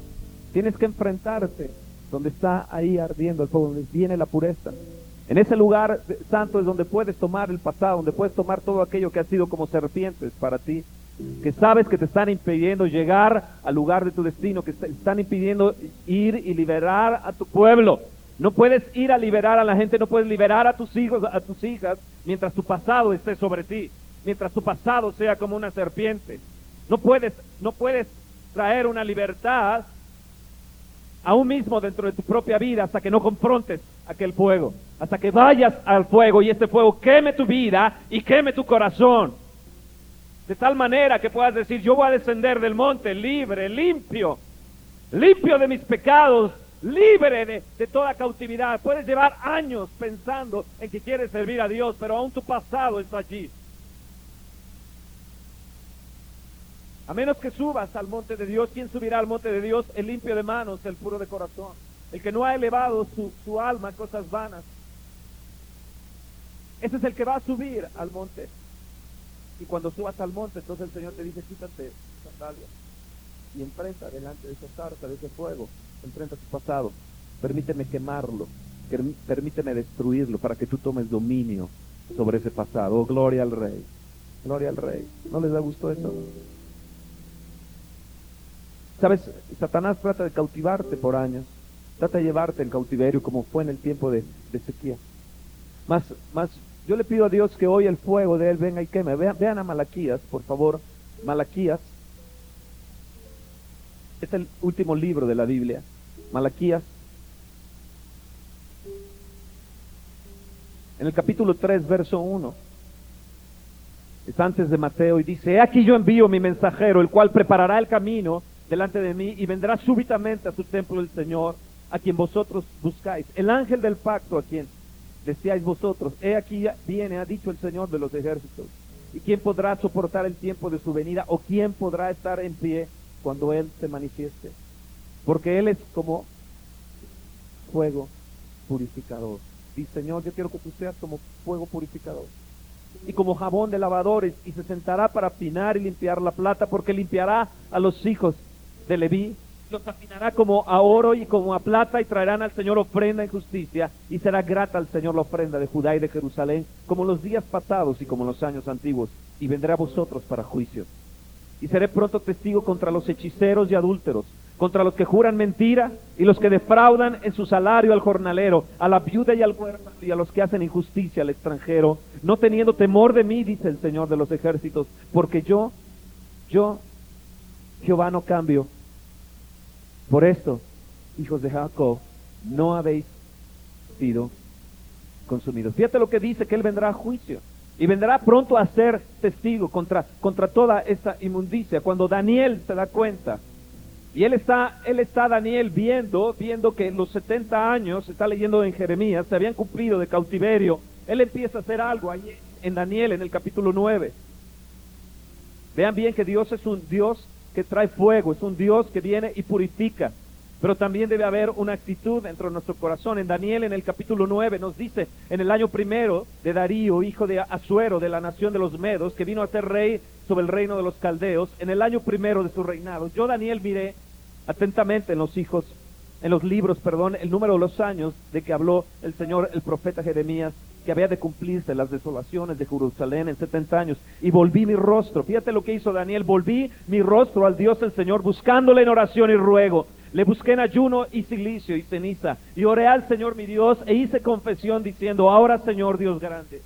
Tienes que enfrentarte donde está ahí ardiendo el fuego, donde viene la pureza. En ese lugar santo es donde puedes tomar el pasado, donde puedes tomar todo aquello que ha sido como serpientes para ti, que sabes que te están impidiendo llegar al lugar de tu destino, que te están impidiendo ir y liberar a tu pueblo. No puedes ir a liberar a la gente, no puedes liberar a tus hijos, a tus hijas, mientras tu pasado esté sobre ti, mientras tu pasado sea como una serpiente. No puedes, no puedes traer una libertad aún mismo dentro de tu propia vida hasta que no confrontes aquel fuego, hasta que vayas al fuego y este fuego queme tu vida y queme tu corazón. De tal manera que puedas decir, yo voy a descender del monte libre, limpio, limpio de mis pecados, libre de, de toda cautividad. Puedes llevar años pensando en que quieres servir a Dios, pero aún tu pasado está allí. A menos que subas al monte de Dios, ¿quién subirá al monte de Dios? El limpio de manos, el puro de corazón, el que no ha elevado su, alma a cosas vanas. Ese es el que va a subir al monte. Y cuando subas al monte, entonces el Señor te dice, quítate sandalias y enfrenta delante de esa zarza, de ese fuego, enfrenta tu pasado. Permíteme quemarlo, permí- permíteme destruirlo para que tú tomes dominio sobre ese pasado. Oh, gloria al Rey, gloria al Rey. ¿No les da gusto eso? Sabes, Satanás trata de cautivarte por años, trata de llevarte en cautiverio como fue en el tiempo de, de Ezequiel. Más, más, yo le pido a Dios que hoy el fuego de Él venga y queme. Vean, vean a Malaquías, por favor. Malaquías es el último libro de la Biblia. Malaquías. En el capítulo 3, verso 1. Es antes de Mateo y dice, He aquí yo envío mi mensajero, el cual preparará el camino delante de mí y vendrá súbitamente a su templo el Señor, a quien vosotros buscáis. El ángel del pacto a quien decíais vosotros, he aquí viene, ha dicho el Señor de los ejércitos. ¿Y quién podrá soportar el tiempo de su venida? ¿O quién podrá estar en pie cuando Él se manifieste? Porque Él es como fuego purificador. Y Señor, yo quiero que tú seas como fuego purificador. Y como jabón de lavadores, y se sentará para afinar y limpiar la plata, porque limpiará a los hijos de Leví, los afinará como a oro y como a plata, y traerán al Señor ofrenda en justicia, y será grata al Señor la ofrenda de Judá y de Jerusalén, como los días pasados y como los años antiguos, y vendrá a vosotros para juicio. Y seré pronto testigo contra los hechiceros y adúlteros, contra los que juran mentira y los que defraudan en su salario al jornalero, a la viuda y al huérfano y a los que hacen injusticia al extranjero, no teniendo temor de mí, dice el Señor de los ejércitos, porque yo, yo, Jehová no cambio. Por esto, hijos de Jacob, no habéis sido consumidos. Fíjate lo que dice, que Él vendrá a juicio. Y vendrá pronto a ser testigo contra, contra toda esa inmundicia. Cuando Daniel se da cuenta, y él está, él está Daniel viendo, viendo que los 70 años, está leyendo en Jeremías, se habían cumplido de cautiverio. Él empieza a hacer algo ahí en Daniel, en el capítulo 9. Vean bien que Dios es un Dios que trae fuego, es un Dios que viene y purifica. Pero también debe haber una actitud dentro de nuestro corazón. En Daniel, en el capítulo 9, nos dice, en el año primero de Darío, hijo de Asuero, de la nación de los Medos, que vino a ser rey sobre el reino de los Caldeos, en el año primero de su reinado. Yo, Daniel, miré atentamente en los hijos, en los libros, perdón, el número de los años de que habló el Señor, el profeta Jeremías, que había de cumplirse las desolaciones de Jerusalén en 70 años. Y volví mi rostro, fíjate lo que hizo Daniel, volví mi rostro al Dios el Señor, buscándole en oración y ruego. Le busqué en ayuno y silicio y ceniza. Y oré al Señor mi Dios e hice confesión diciendo, ahora Señor Dios grande,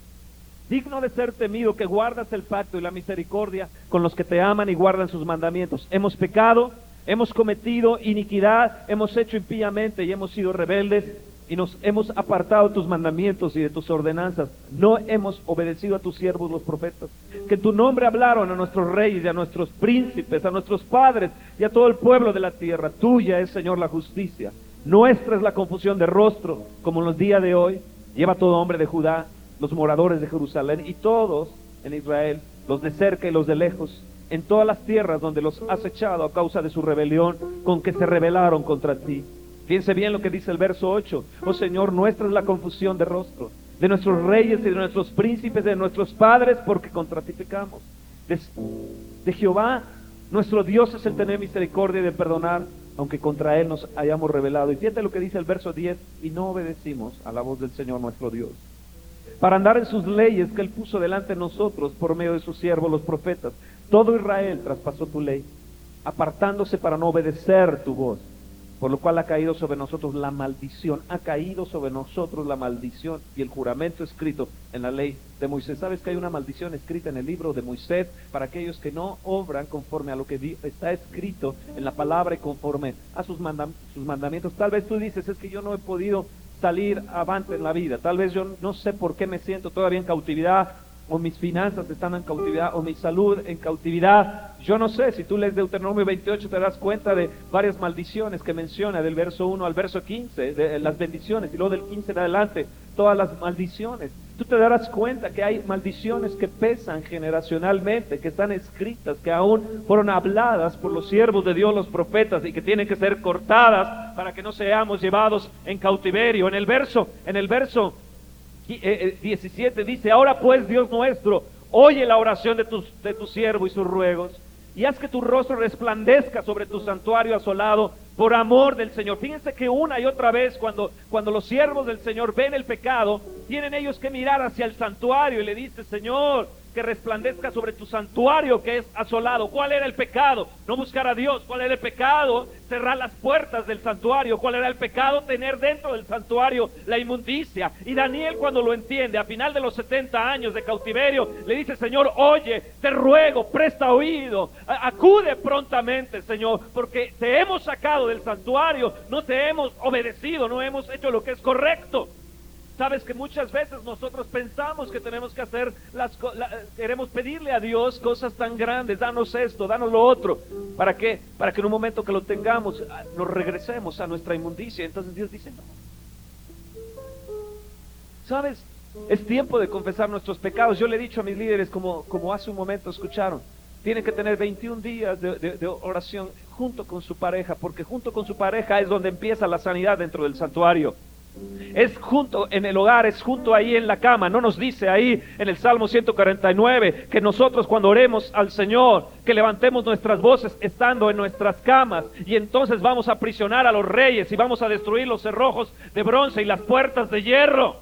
digno de ser temido, que guardas el pacto y la misericordia con los que te aman y guardan sus mandamientos. Hemos pecado, hemos cometido iniquidad, hemos hecho impíamente y hemos sido rebeldes y nos hemos apartado de tus mandamientos y de tus ordenanzas. No hemos obedecido a tus siervos los profetas, que en tu nombre hablaron a nuestros reyes y a nuestros príncipes, a nuestros padres y a todo el pueblo de la tierra. Tuya es, Señor, la justicia. Nuestra es la confusión de rostro, como en los días de hoy. Lleva todo hombre de Judá, los moradores de Jerusalén y todos en Israel, los de cerca y los de lejos, en todas las tierras donde los has echado a causa de su rebelión, con que se rebelaron contra ti. Fíjense bien lo que dice el verso 8. Oh Señor, nuestra es la confusión de rostro, de nuestros reyes y de nuestros príncipes, de nuestros padres, porque contra ti pecamos. De, de Jehová, nuestro Dios es el tener misericordia y de perdonar, aunque contra Él nos hayamos revelado. Y fíjate lo que dice el verso 10, y no obedecimos a la voz del Señor nuestro Dios. Para andar en sus leyes que Él puso delante de nosotros por medio de sus siervos, los profetas. Todo Israel traspasó tu ley, apartándose para no obedecer tu voz por lo cual ha caído sobre nosotros la maldición, ha caído sobre nosotros la maldición y el juramento escrito en la ley de Moisés. ¿Sabes que hay una maldición escrita en el libro de Moisés para aquellos que no obran conforme a lo que está escrito en la palabra y conforme a sus, sus mandamientos? Tal vez tú dices, es que yo no he podido salir avante en la vida, tal vez yo no sé por qué me siento todavía en cautividad, o mis finanzas están en cautividad, o mi salud en cautividad. Yo no sé, si tú lees Deuteronomio 28 te das cuenta de varias maldiciones que menciona del verso 1 al verso 15, de las bendiciones, y luego del 15 en adelante, todas las maldiciones. Tú te darás cuenta que hay maldiciones que pesan generacionalmente, que están escritas, que aún fueron habladas por los siervos de Dios, los profetas, y que tienen que ser cortadas para que no seamos llevados en cautiverio. En el verso, en el verso 17 eh, dice, ahora pues Dios nuestro, oye la oración de tu, de tu siervo y sus ruegos, y haz que tu rostro resplandezca sobre tu santuario asolado por amor del Señor. Fíjense que una y otra vez cuando, cuando los siervos del Señor ven el pecado, tienen ellos que mirar hacia el santuario y le dice, Señor, que resplandezca sobre tu santuario que es asolado. ¿Cuál era el pecado? No buscar a Dios. ¿Cuál era el pecado? Cerrar las puertas del santuario. ¿Cuál era el pecado? Tener dentro del santuario la inmundicia. Y Daniel cuando lo entiende, a final de los 70 años de cautiverio, le dice, Señor, oye, te ruego, presta oído, acude prontamente, Señor, porque te hemos sacado del santuario, no te hemos obedecido, no hemos hecho lo que es correcto. Sabes que muchas veces nosotros pensamos que tenemos que hacer las queremos pedirle a Dios cosas tan grandes, danos esto, danos lo otro. ¿Para qué? Para que en un momento que lo tengamos ah, nos regresemos a nuestra inmundicia. Entonces Dios dice, "No." ¿Sabes? Es tiempo de confesar nuestros pecados. Yo le he dicho a mis líderes, como, como hace un momento escucharon, tienen que tener 21 días de oración junto con su pareja, porque junto con su pareja es donde empieza la sanidad dentro del santuario. Es junto en el hogar, es junto ahí en la cama. No nos dice ahí en el Salmo 149 que nosotros cuando oremos al Señor, que levantemos nuestras voces estando en nuestras camas y entonces vamos a aprisionar a los reyes y vamos a destruir los cerrojos de bronce y las puertas de hierro.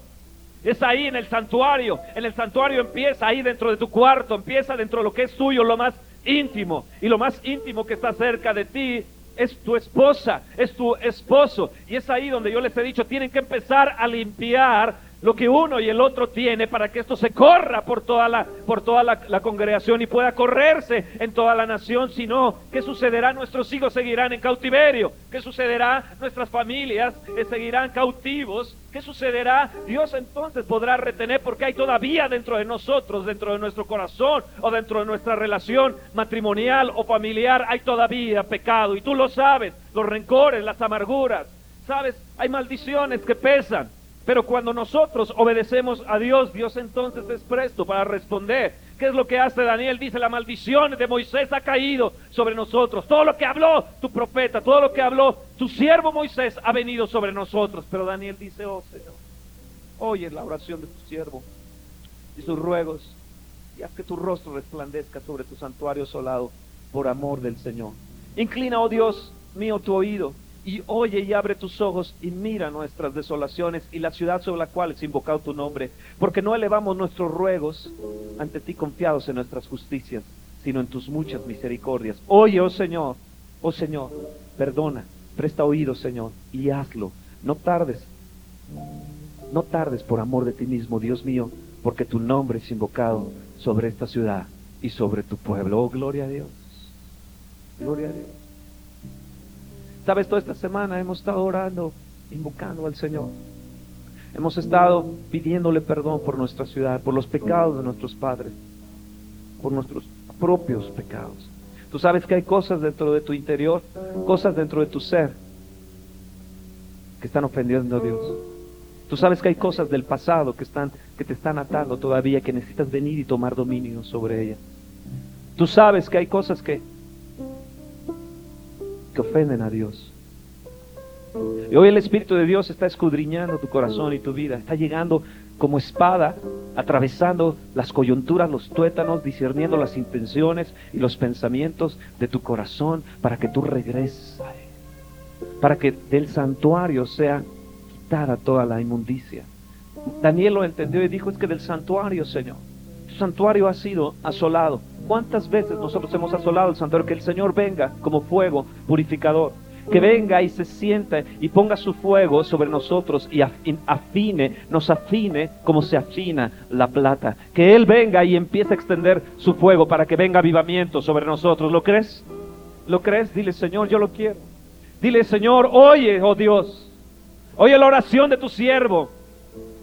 Es ahí en el santuario. En el santuario empieza ahí dentro de tu cuarto, empieza dentro de lo que es tuyo, lo más íntimo. Y lo más íntimo que está cerca de ti es tu esposa, es tu esposo. Y es ahí donde yo les he dicho, tienen que empezar a limpiar lo que uno y el otro tiene para que esto se corra por toda la, por toda la, congregación y pueda correrse en toda la nación. Si no, ¿qué sucederá? Nuestros hijos seguirán en cautiverio. ¿Qué sucederá? Nuestras familias eh, seguirán cautivos. ¿Qué sucederá? Dios entonces podrá retener porque hay todavía dentro de nosotros, dentro de nuestro corazón o dentro de nuestra relación matrimonial o familiar, hay todavía pecado. Y tú lo sabes, los rencores, las amarguras. Sabes, hay maldiciones que pesan. Pero cuando nosotros obedecemos a Dios, Dios entonces es presto para responder. ¿Qué es lo que hace Daniel? Dice, la maldición de Moisés ha caído sobre nosotros. Todo lo que habló tu profeta, todo lo que habló tu siervo Moisés ha venido sobre nosotros. Pero Daniel dice, oh Señor, oye la oración de tu siervo y sus ruegos y haz que tu rostro resplandezca sobre tu santuario solado por amor del Señor. Inclina, oh Dios mío, tu oído y oye y abre tus ojos y mira nuestras desolaciones y la ciudad sobre la cual es invocado tu nombre, porque no elevamos nuestros ruegos ante ti confiados en nuestras justicias, sino en tus muchas misericordias. Oye, oh Señor, oh Señor, perdona, presta oído, Señor, y hazlo. No tardes, no tardes por amor de ti mismo, Dios mío, porque tu nombre es invocado sobre esta ciudad y sobre tu pueblo. Oh, gloria a Dios. Gloria a Dios. Sabes, toda esta semana hemos estado orando, invocando al Señor. Hemos estado pidiéndole perdón por nuestra ciudad, por los pecados de nuestros padres, por nuestros propios pecados. Tú sabes que hay cosas dentro de tu interior, cosas dentro de tu ser que están ofendiendo a Dios. Tú sabes que hay cosas del pasado que están que te están atando todavía, que necesitas venir y tomar dominio sobre ellas. Tú sabes que hay cosas que que ofenden a Dios. Y hoy el Espíritu de Dios está escudriñando tu corazón y tu vida. Está llegando como espada, atravesando las coyunturas, los tuétanos, discerniendo las intenciones y los pensamientos de tu corazón para que tú regreses a Él. para que del santuario sea quitada toda la inmundicia. Daniel lo entendió y dijo, es que del santuario, Señor, tu santuario ha sido asolado. ¿Cuántas veces nosotros hemos asolado el santuario? Que el Señor venga como fuego purificador. Que venga y se siente y ponga su fuego sobre nosotros y afine, nos afine como se afina la plata. Que Él venga y empiece a extender su fuego para que venga avivamiento sobre nosotros. ¿Lo crees? ¿Lo crees? Dile, Señor, yo lo quiero. Dile, Señor, oye, oh Dios, oye la oración de tu siervo,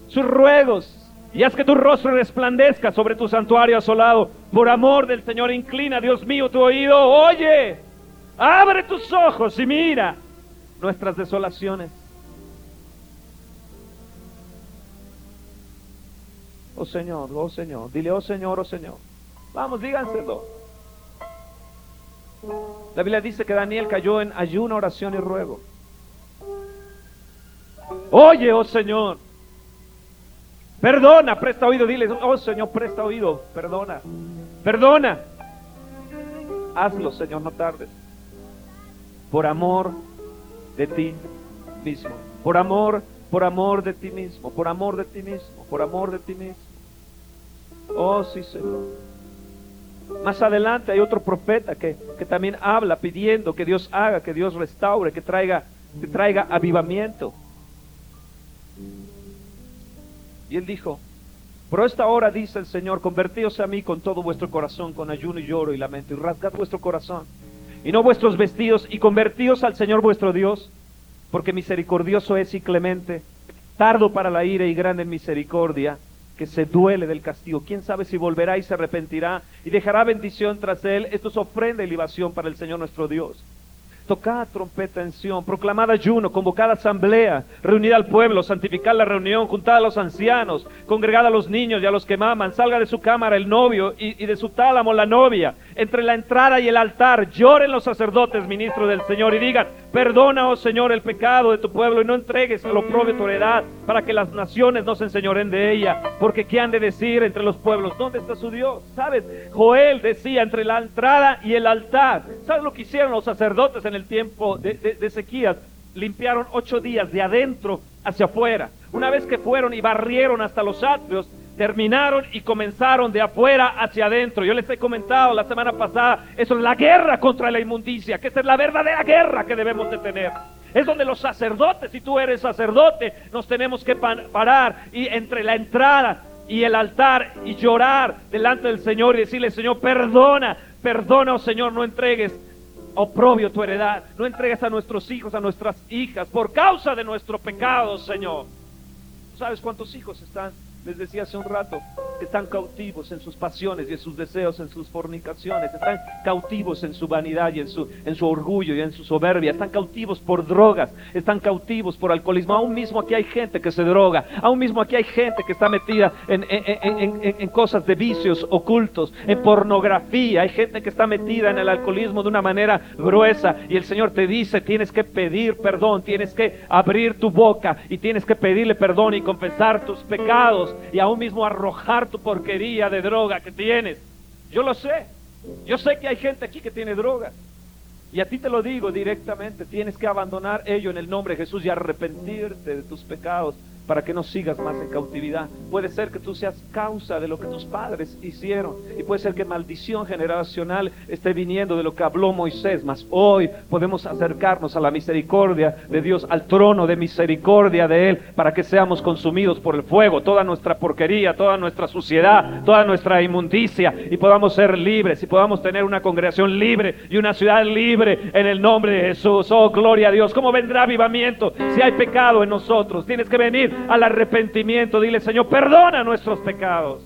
sus ruegos, y haz que tu rostro resplandezca sobre tu santuario asolado. Por amor del Señor, inclina, Dios mío, tu oído, oye, abre tus ojos y mira nuestras desolaciones. Oh Señor, oh Señor, dile, oh Señor, oh Señor. Vamos, díganselo. La Biblia dice que Daniel cayó en ayuno, oración y ruego. Oye, oh Señor, perdona, presta oído, dile, oh Señor, presta oído, perdona, perdona. Hazlo, Señor, no tardes. Por amor de ti mismo, por amor, por amor de ti mismo, por amor de ti mismo, por amor de ti mismo. Oh, sí, Señor. Más adelante hay otro profeta que, también habla pidiendo que Dios haga, que Dios restaure, que traiga, que traiga avivamiento. Y él dijo, por esta hora dice el Señor, convertíos a mí con todo vuestro corazón, con ayuno y lloro y lamento, y rasgad vuestro corazón, y no vuestros vestidos, y convertíos al Señor vuestro Dios, porque misericordioso es y clemente, tardo para la ira y grande en misericordia, que se duele del castigo. Quién sabe si volverá y se arrepentirá y dejará bendición tras él. Esto es ofrenda y libación para el Señor nuestro Dios. Tocad trompeta en Sion, proclamad ayuno, convocad asamblea, reunid al pueblo, santificad la reunión, juntad a los ancianos, congregad a los niños y a los que maman, salga de su cámara el novio y, de su tálamo la novia, entre la entrada y el altar, lloren los sacerdotes, ministros del Señor, y digan, perdona, oh Señor, el pecado de tu pueblo y no entregues a lo propio tu heredad para que las naciones no se enseñoren de ella, porque ¿qué han de decir entre los pueblos? ¿Dónde está su Dios? ¿Sabes? Joel decía, entre la entrada y el altar, ¿sabes lo que hicieron los sacerdotes en el tiempo de, de, Ezequías, limpiaron ocho días de adentro hacia afuera. Una vez que fueron y barrieron hasta los atrios, terminaron y comenzaron de afuera hacia adentro. Yo les he comentado la semana pasada, eso es la guerra contra la inmundicia, que esa es la verdadera guerra que debemos de tener. Es donde los sacerdotes, si tú eres sacerdote, nos tenemos que parar y entre la entrada y el altar y llorar delante del Señor y decirle, Señor, perdona, perdona, oh Señor, no entregues oprobio tu heredad. No entregues a nuestros hijos, a nuestras hijas, por causa de nuestro pecado, Señor. ¿Sabes cuántos hijos están les decía hace un rato, están cautivos en sus pasiones y en sus deseos, en sus fornicaciones, están cautivos en su vanidad y en su, en su orgullo y en su soberbia, están cautivos por drogas, están cautivos por alcoholismo. Aún mismo aquí hay gente que se droga, aún mismo aquí hay gente que está metida en, en cosas de vicios ocultos, en pornografía, hay gente que está metida en el alcoholismo de una manera gruesa y el Señor te dice, tienes que pedir perdón, tienes que abrir tu boca y tienes que pedirle perdón y confesar tus pecados y aún mismo arrojar tu porquería de droga que tienes. Yo lo sé. Yo sé que hay gente aquí que tiene droga. Y a ti te lo digo directamente, tienes que abandonar ello en el nombre de Jesús y arrepentirte de tus pecados para que no sigas más en cautividad. Puede ser que tú seas causa de lo que tus padres hicieron y puede ser que maldición generacional esté viniendo de lo que habló Moisés, mas hoy podemos acercarnos a la misericordia de Dios, al trono de misericordia de Él, para que seamos consumidos por el fuego, toda nuestra porquería, toda nuestra suciedad, toda nuestra inmundicia y podamos ser libres y podamos tener una congregación libre y una ciudad libre en el nombre de Jesús. Oh, gloria a Dios. ¿Cómo vendrá avivamiento si hay pecado en nosotros? Tienes que venir al arrepentimiento. Dile, Señor, perdona nuestros pecados.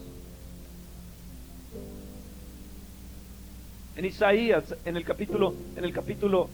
En Isaías, en el capítulo, en el capítulo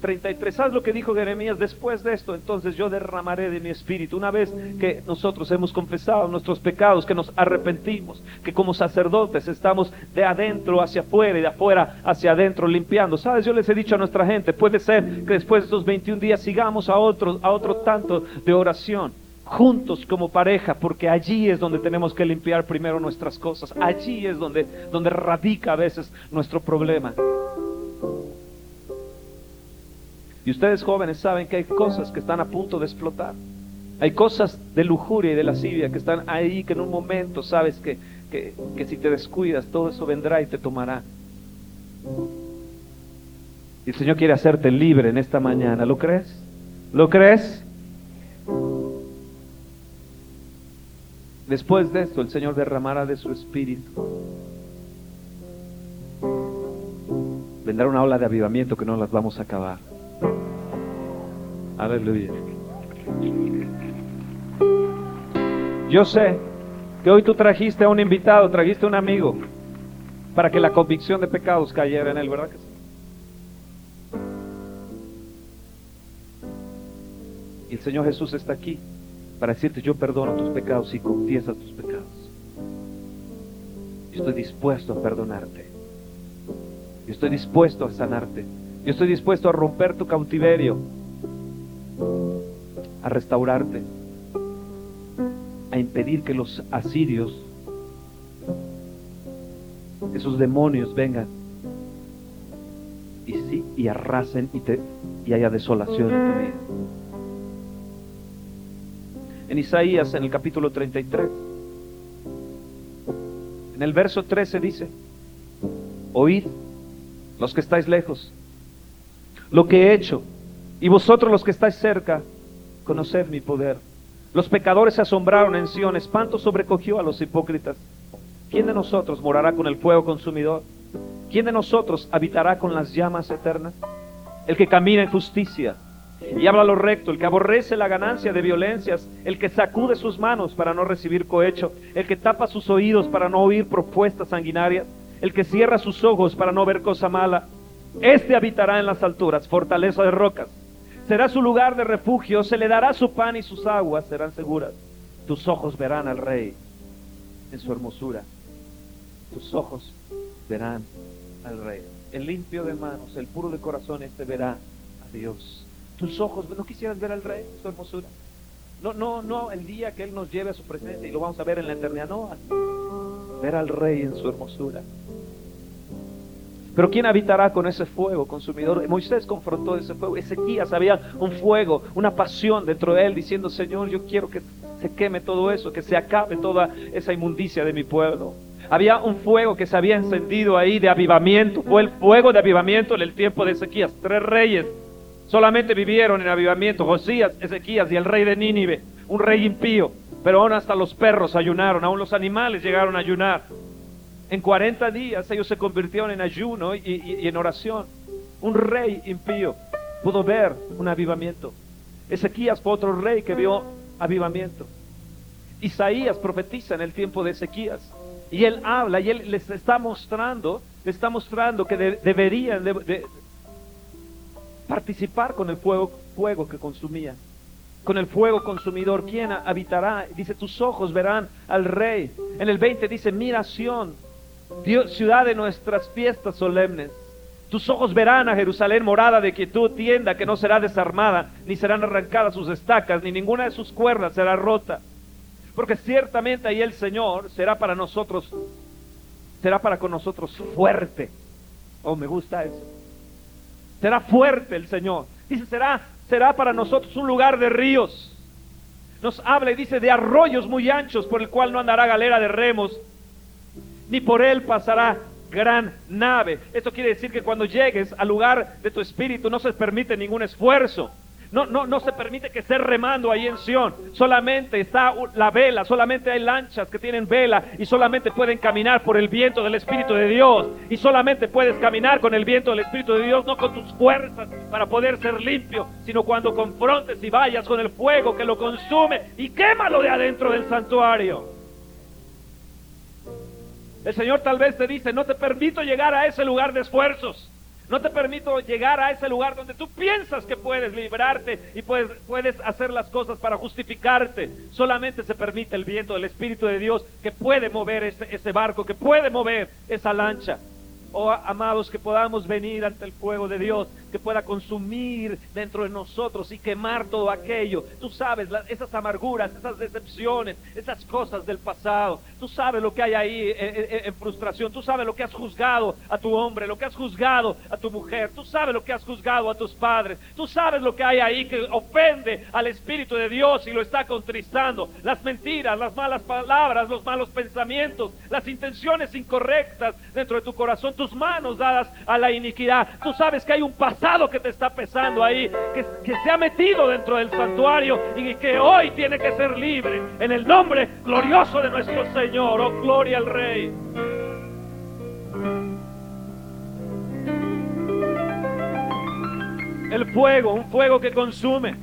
33. ¿Sabes lo que dijo Jeremías? Después de esto, entonces yo derramaré de mi espíritu. Una vez que nosotros hemos confesado nuestros pecados, que nos arrepentimos, que como sacerdotes estamos de adentro hacia afuera y de afuera hacia adentro limpiando. ¿Sabes? Yo les he dicho a nuestra gente, puede ser que después de estos 21 días sigamos a otro, a otro tanto de oración juntos como pareja, porque allí es donde tenemos que limpiar primero nuestras cosas, allí es donde, donde radica a veces nuestro problema. Y ustedes jóvenes saben que hay cosas que están a punto de explotar. Hay cosas de lujuria y de lascivia que están ahí, que en un momento sabes que, que, que si te descuidas, todo eso vendrá y te tomará. Y el Señor quiere hacerte libre en esta mañana. ¿Lo crees? ¿Lo crees? Después de esto, el Señor derramará de su espíritu. Vendrá una ola de avivamiento que no las vamos a acabar. Aleluya. Yo sé que hoy tú trajiste a un invitado, trajiste a un amigo para que la convicción de pecados cayera en él, ¿verdad que sí? Y el Señor Jesús está aquí para decirte, yo perdono tus pecados y confiesa tus pecados. Yo estoy dispuesto a perdonarte. Yo estoy dispuesto a sanarte. Yo estoy dispuesto a romper tu cautiverio, a restaurarte, a impedir que los asirios, esos demonios vengan y sí, y arrasen y, te, y haya desolación en tu vida. En Isaías, en el capítulo 33, en el verso 13 dice, oíd los que estáis lejos, lo que he hecho, y vosotros los que estáis cerca, conoced mi poder. Los pecadores se asombraron en Sion, espanto sobrecogió a los hipócritas. ¿Quién de nosotros morará con el fuego consumidor? ¿Quién de nosotros habitará con las llamas eternas? El que camina en justicia y habla lo recto, el que aborrece la ganancia de violencias, el que sacude sus manos para no recibir cohecho, el que tapa sus oídos para no oír propuestas sanguinarias, el que cierra sus ojos para no ver cosa mala. Este habitará en las alturas, fortaleza de rocas. Será su lugar de refugio, se le dará su pan y sus aguas serán seguras. Tus ojos verán al rey en su hermosura. Tus ojos verán al rey. El limpio de manos, el puro de corazón, este verá a Dios. Tus ojos, ¿no quisieras ver al rey su hermosura? No, no, no el día que Él nos lleve a su presencia y lo vamos a ver en la eternidad, no. Ver al rey en su hermosura. Pero ¿quién habitará con ese fuego consumidor? Moisés confrontó ese fuego. Ezequías había un fuego, una pasión dentro de él diciendo, Señor, yo quiero que se queme todo eso, que se acabe toda esa inmundicia de mi pueblo. Había un fuego que se había encendido ahí de avivamiento. Fue el fuego de avivamiento en el tiempo de Ezequías. Tres reyes solamente vivieron en avivamiento. Josías, Ezequías y el rey de Nínive. Un rey impío. Pero aún hasta los perros ayunaron, aún los animales llegaron a ayunar. En 40 días ellos se convirtieron en ayuno y, en oración. Un rey impío pudo ver un avivamiento. Ezequías fue otro rey que vio avivamiento. Isaías profetiza en el tiempo de Ezequías. Y él habla y él les está mostrando, está mostrando que de- deberían de, de participar con el fuego, fuego que consumía. Con el fuego consumidor, ¿quién habitará? Dice, tus ojos verán al rey. En el 20 dice, mira Sión, Dios, ciudad de nuestras fiestas solemnes. Tus ojos verán a Jerusalén, morada de quietud, tienda que no será desarmada, ni serán arrancadas sus estacas, ni ninguna de sus cuerdas será rota. Porque ciertamente ahí el Señor será para nosotros, será para con nosotros fuerte. Oh, me gusta eso. Será fuerte el Señor. Dice, será, será para nosotros un lugar de ríos. Nos habla y dice de arroyos muy anchos por el cual no andará galera de remos, ni por él pasará gran nave. Esto quiere decir que cuando llegues al lugar de tu espíritu no se permite ningún esfuerzo. No, no, no se permite que estés remando ahí en Sion. Solamente está la vela, solamente hay lanchas que tienen vela y solamente pueden caminar por el viento del Espíritu de Dios. Y solamente puedes caminar con el viento del Espíritu de Dios, no con tus fuerzas para poder ser limpio, sino cuando confrontes y vayas con el fuego que lo consume y quémalo de adentro del santuario. El Señor tal vez te dice, no te permito llegar a ese lugar de esfuerzos. No te permito llegar a ese lugar donde tú piensas que puedes librarte y puedes, puedes hacer las cosas para justificarte. Solamente se permite el viento del Espíritu de Dios que puede mover ese, ese barco, que puede mover esa lancha. Oh, amados, que podamos venir ante el fuego de Dios, que pueda consumir dentro de nosotros y quemar todo aquello. Tú sabes, esas amarguras, esas decepciones, esas cosas del pasado. Tú sabes lo que hay ahí eh, eh, en frustración. Tú sabes lo que has juzgado a tu hombre, lo que has juzgado a tu mujer. Tú sabes lo que has juzgado a tus padres. Tú sabes lo que hay ahí que ofende al Espíritu de Dios y lo está contristando. Las mentiras, las malas palabras, los malos pensamientos, las intenciones incorrectas dentro de tu corazón, tus manos dadas a la iniquidad. Tú sabes que hay un pasado que te está pesando ahí, que, se ha metido dentro del santuario y que hoy tiene que ser libre. En el nombre glorioso de nuestro Señor, oh gloria al Rey. El fuego, un fuego que consume.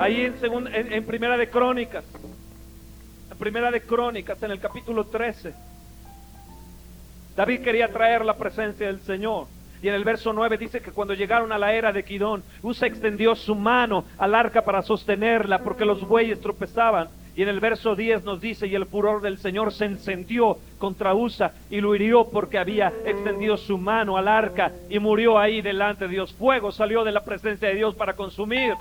Ahí en, segun- en, en Primera de Crónicas, en Primera de Crónicas, en el capítulo 13, David quería traer la presencia del Señor. Y en el verso 9 dice que cuando llegaron a la era de Quidón, Usa extendió su mano al arca para sostenerla porque los bueyes tropezaban. Y en el verso 10 nos dice, y el furor del Señor se encendió contra Usa y lo hirió porque había extendido su mano al arca y murió ahí delante de Dios. Fuego salió de la presencia de Dios para consumir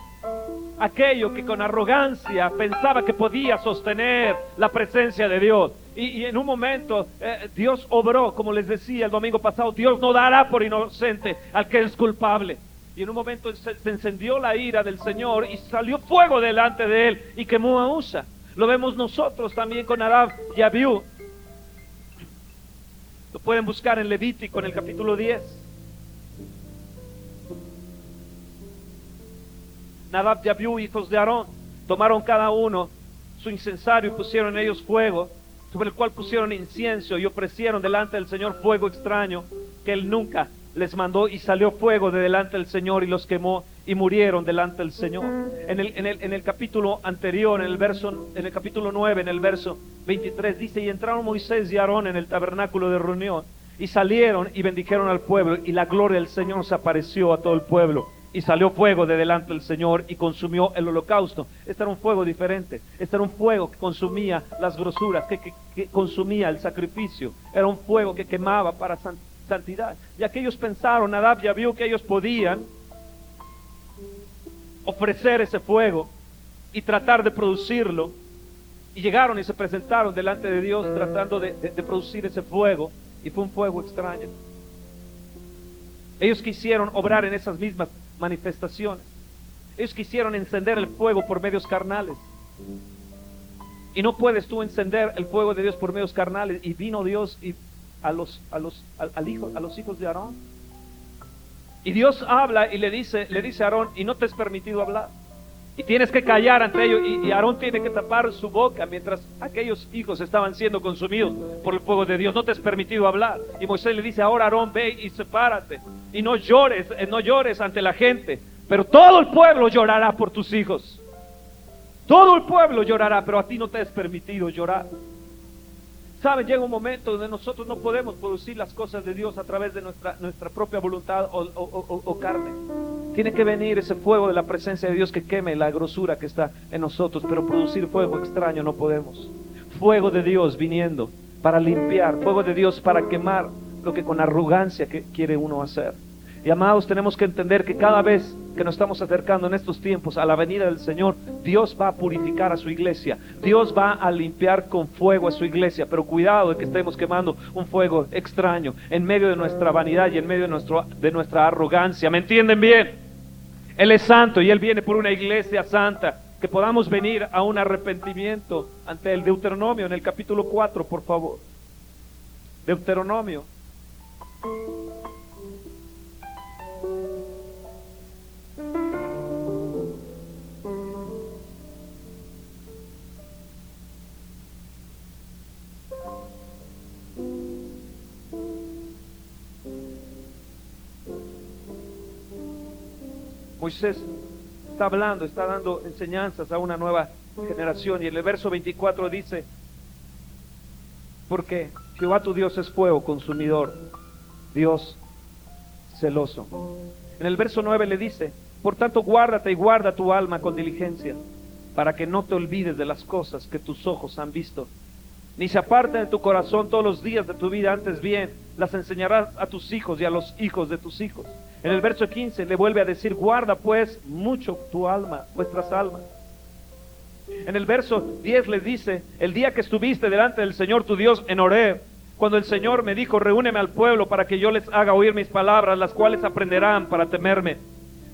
aquello que con arrogancia pensaba que podía sostener la presencia de Dios. Y, y en un momento eh, Dios obró, como les decía el domingo pasado, Dios no dará por inocente al que es culpable. Y en un momento se, se encendió la ira del Señor y salió fuego delante de él y quemó a Usa. Lo vemos nosotros también con Arab y Abiú. Lo pueden buscar en Levítico en el capítulo 10. Nadab y Abiú, hijos de Aarón, tomaron cada uno su incensario y pusieron en ellos fuego, sobre el cual pusieron incienso y ofrecieron delante del Señor fuego extraño que él nunca les mandó y salió fuego de delante del Señor y los quemó y murieron delante del Señor. En el, en el, en el capítulo anterior, en el verso, en el capítulo 9, en el verso 23, dice, y entraron Moisés y Aarón en el tabernáculo de reunión y salieron y bendijeron al pueblo y la gloria del Señor se apareció a todo el pueblo y salió fuego de delante del Señor y consumió el holocausto. Este era un fuego diferente. Este era un fuego que consumía las grosuras, que, que- consumía el sacrificio. Era un fuego que quemaba para san- santidad. Y aquellos pensaron, Nadab ya vio que ellos podían ofrecer ese fuego y tratar de producirlo. Y llegaron y se presentaron delante de Dios tratando de, producir ese fuego. Y fue un fuego extraño. Ellos quisieron obrar en esas mismas manifestaciones. Ellos quisieron encender el fuego por medios carnales. Y no puedes tú encender el fuego de Dios por medios carnales. Y vino Dios y a los, a los, al hijo, a los hijos de Aarón. Y Dios habla y le dice, le dice a Aarón, y no te es permitido hablar. Y tienes que callar ante ellos. Y, Aarón tiene que tapar su boca mientras aquellos hijos estaban siendo consumidos por el fuego de Dios. No te es permitido hablar. Y Moisés le dice, ahora Aarón, ve y sepárate. Y no llores, eh, no llores ante la gente. Pero todo el pueblo llorará por tus hijos. Todo el pueblo llorará, pero a ti no te es permitido llorar. ¿Saben? Llega un momento donde nosotros no podemos producir las cosas de Dios a través de nuestra, nuestra propia voluntad o, o- o- o carne. Tiene que venir ese fuego de la presencia de Dios que queme la grosura que está en nosotros, pero producir fuego extraño no podemos. Fuego de Dios viniendo para limpiar, fuego de Dios para quemar lo que con arrogancia quiere uno hacer. Y amados, tenemos que entender que cada vez que nos estamos acercando en estos tiempos a la venida del Señor, Dios va a purificar a su iglesia. Dios va a limpiar con fuego a su iglesia. Pero cuidado de que estemos quemando un fuego extraño en medio de nuestra vanidad y en medio de, nuestro, de nuestra arrogancia. ¿Me entienden bien? Él es santo y Él viene por una iglesia santa. Que podamos venir a un arrepentimiento ante el Deuteronomio en el capítulo 4, por favor. Deuteronomio. Moisés está hablando, está dando enseñanzas a una nueva generación. Y en el verso 24 dice, porque Jehová tu Dios es fuego consumidor, Dios celoso. En el verso 9 le dice, por tanto guárdate y guarda tu alma con diligencia, para que no te olvides de las cosas que tus ojos han visto ni se aparten de tu corazón todos los días de tu vida, antes bien, las enseñarás a tus hijos y a los hijos de tus hijos. En el verso 15 le vuelve a decir, guarda pues mucho tu alma, vuestras almas. En el verso 10 le dice, el día que estuviste delante del Señor tu Dios en Horeb, cuando el Señor me dijo, reúneme al pueblo para que yo les haga oír mis palabras, las cuales aprenderán para temerme.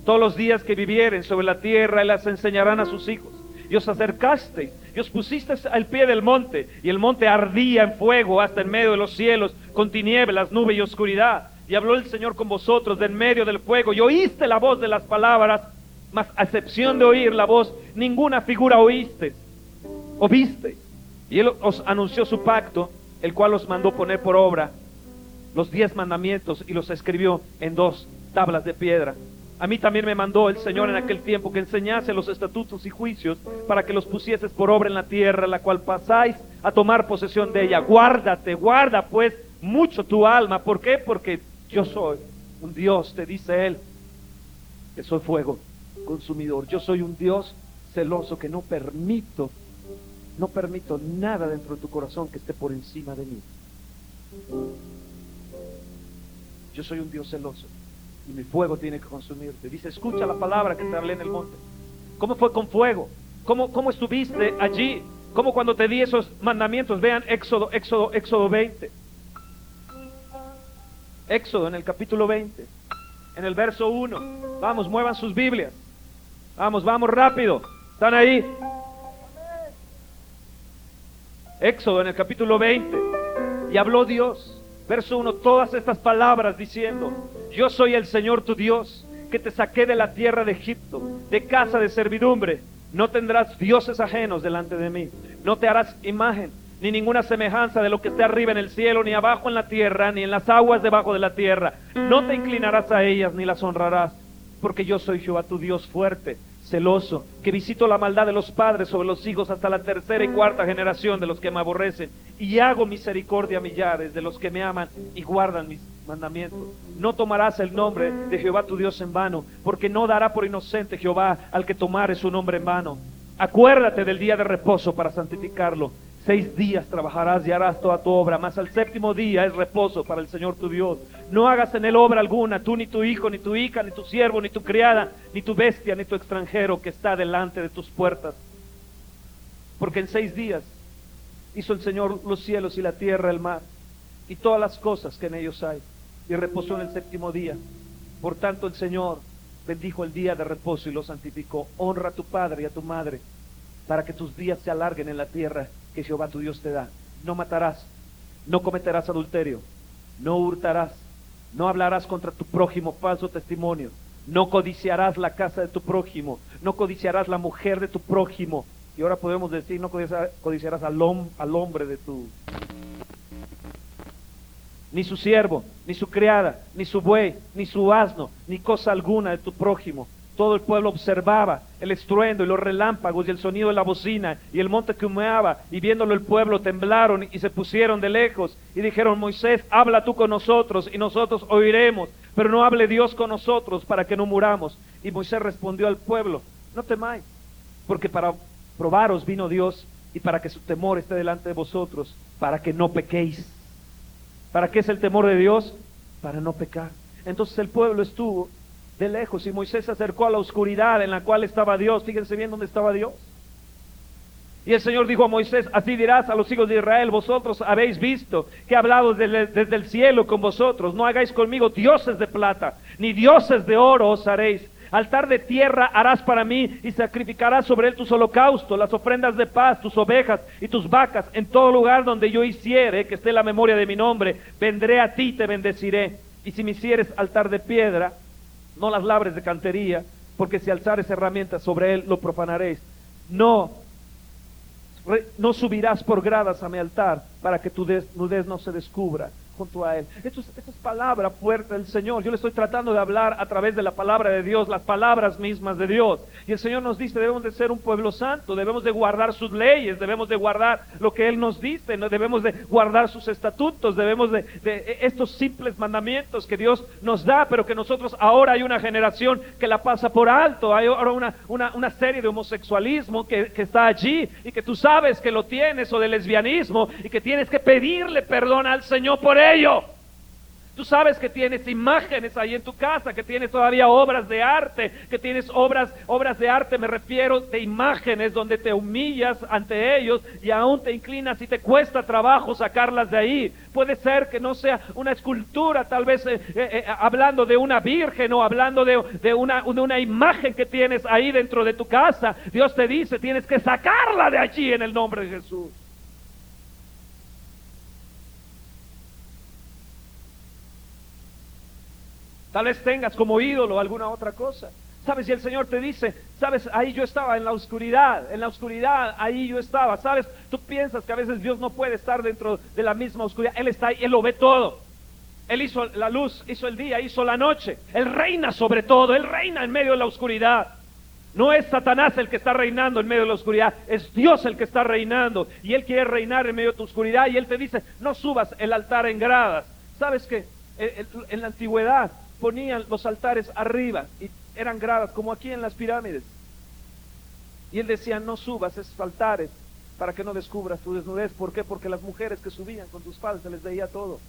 Todos los días que vivieren sobre la tierra, y las enseñarán a sus hijos. Y os acercaste, y os pusiste al pie del monte, y el monte ardía en fuego hasta en medio de los cielos, con tinieblas, nube y oscuridad. Y habló el Señor con vosotros de en medio del fuego, y oíste la voz de las palabras, mas a excepción de oír la voz, ninguna figura oíste, o viste. Y Él os anunció su pacto, el cual os mandó poner por obra los diez mandamientos y los escribió en dos tablas de piedra. A mí también me mandó el Señor en aquel tiempo que enseñase los estatutos y juicios para que los pusieses por obra en la tierra, la cual pasáis a tomar posesión de ella. Guárdate, guarda pues mucho tu alma. ¿Por qué? Porque yo soy un Dios, te dice Él, que soy fuego consumidor. Yo soy un Dios celoso que no permito, no permito nada dentro de tu corazón que esté por encima de mí. Yo soy un Dios celoso y mi fuego tiene que consumirte. Dice, escucha la palabra que te hablé en el monte. ¿Cómo fue con fuego? ¿Cómo, cómo estuviste allí? ¿Cómo cuando te di esos mandamientos? Vean Éxodo, Éxodo, Éxodo 20. Éxodo en el capítulo 20, en el verso 1. Vamos, muevan sus Biblias. Vamos, vamos rápido. ¿Están ahí? Éxodo en el capítulo 20. Y habló Dios, verso 1, todas estas palabras diciendo, yo soy el Señor tu Dios, que te saqué de la tierra de Egipto, de casa de servidumbre. No tendrás dioses ajenos delante de mí. No te harás imagen ni ninguna semejanza de lo que esté arriba en el cielo, ni abajo en la tierra, ni en las aguas debajo de la tierra. No te inclinarás a ellas, ni las honrarás, porque yo soy Jehová tu Dios fuerte, celoso, que visito la maldad de los padres sobre los hijos hasta la tercera y cuarta generación de los que me aborrecen, y hago misericordia a millares de los que me aman y guardan mis mandamientos. No tomarás el nombre de Jehová tu Dios en vano, porque no dará por inocente Jehová al que tomare su nombre en vano. Acuérdate del día de reposo para santificarlo. Seis días trabajarás y harás toda tu obra, mas al séptimo día es reposo para el Señor tu Dios. No hagas en él obra alguna, tú ni tu hijo, ni tu hija, ni tu siervo, ni tu criada, ni tu bestia, ni tu extranjero que está delante de tus puertas. Porque en seis días hizo el Señor los cielos y la tierra, el mar, y todas las cosas que en ellos hay, y reposó en el séptimo día. Por tanto el Señor bendijo el día de reposo y lo santificó. Honra a tu padre y a tu madre, para que tus días se alarguen en la tierra que Jehová tu Dios te da. No matarás, no cometerás adulterio, no hurtarás, no hablarás contra tu prójimo falso testimonio, no codiciarás la casa de tu prójimo, no codiciarás la mujer de tu prójimo. Y ahora podemos decir, no codiciarás, al, al hombre de tu... Ni su siervo, ni su criada, ni su buey, ni su asno, ni cosa alguna de tu prójimo. Todo el pueblo observaba el estruendo y los relámpagos y el sonido de la bocina y el monte que humeaba y viéndolo el pueblo temblaron y se pusieron de lejos y dijeron Moisés habla tú con nosotros y nosotros oiremos pero no hable Dios con nosotros para que no muramos y Moisés respondió al pueblo no temáis porque para probaros vino Dios y para que su temor esté delante de vosotros para que no pequéis ¿Para qué es el temor de Dios? Para no pecar. Entonces el pueblo estuvo de lejos y Moisés se acercó a la oscuridad en la cual estaba Dios. Fíjense bien dónde estaba Dios. Y el Señor dijo a Moisés, así dirás a los hijos de Israel, vosotros habéis visto que he hablado desde, desde el cielo con vosotros. No hagáis conmigo dioses de plata, ni dioses de oro os haréis. Altar de tierra harás para mí y sacrificarás sobre él tus holocaustos, las ofrendas de paz, tus ovejas y tus vacas. En todo lugar donde yo hiciere que esté la memoria de mi nombre, vendré a ti y te bendeciré. Y si me hicieres altar de piedra, no las labres de cantería, porque si alzares herramientas sobre él, lo profanaréis. No, no subirás por gradas a mi altar para que tu desnudez no se descubra. Junto a Él. Esto es, esto es palabra fuerte del Señor. Yo le estoy tratando de hablar a través de la palabra de Dios, las palabras mismas de Dios. Y el Señor nos dice, debemos de ser un pueblo santo, debemos de guardar sus leyes, debemos de guardar lo que Él nos dice, no debemos de guardar sus estatutos, debemos de, estos simples mandamientos que Dios nos da, pero que nosotros ahora hay una generación que la pasa por alto, hay ahora una, una, una serie de homosexualismo que, que está allí y que tú sabes que lo tienes o de lesbianismo y que tienes que pedirle perdón al Señor por Tú sabes que tienes imágenes ahí en tu casa, que tienes todavía obras de arte, que tienes obras, obras de arte, me refiero de imágenes donde te humillas ante ellos y aún te inclinas y te cuesta trabajo sacarlas de ahí. Puede ser que no sea una escultura, tal vez eh, eh, eh, hablando de una virgen o hablando de una, de una imagen que tienes ahí dentro de tu casa. Dios te dice, tienes que sacarla de allí en el nombre de Jesús. Tal vez tengas como ídolo alguna otra cosa. Sabes, y el Señor te dice, sabes, ahí yo estaba en la oscuridad, en la oscuridad, ahí yo estaba. Sabes, tú piensas que a veces Dios no puede estar dentro de la misma oscuridad. Él está ahí, Él lo ve todo. Él hizo la luz, hizo el día, hizo la noche. Él reina sobre todo, Él reina en medio de la oscuridad. No es Satanás el que está reinando en medio de la oscuridad, es Dios el que está reinando. Y Él quiere reinar en medio de tu oscuridad y Él te dice, no subas el altar en gradas. ¿Sabes que En la antigüedad ponían los altares arriba y eran gradas como aquí en las pirámides. Y él decía, no subas esos altares para que no descubras tu desnudez. ¿Por qué? Porque las mujeres que subían con sus faldas se les veía todo.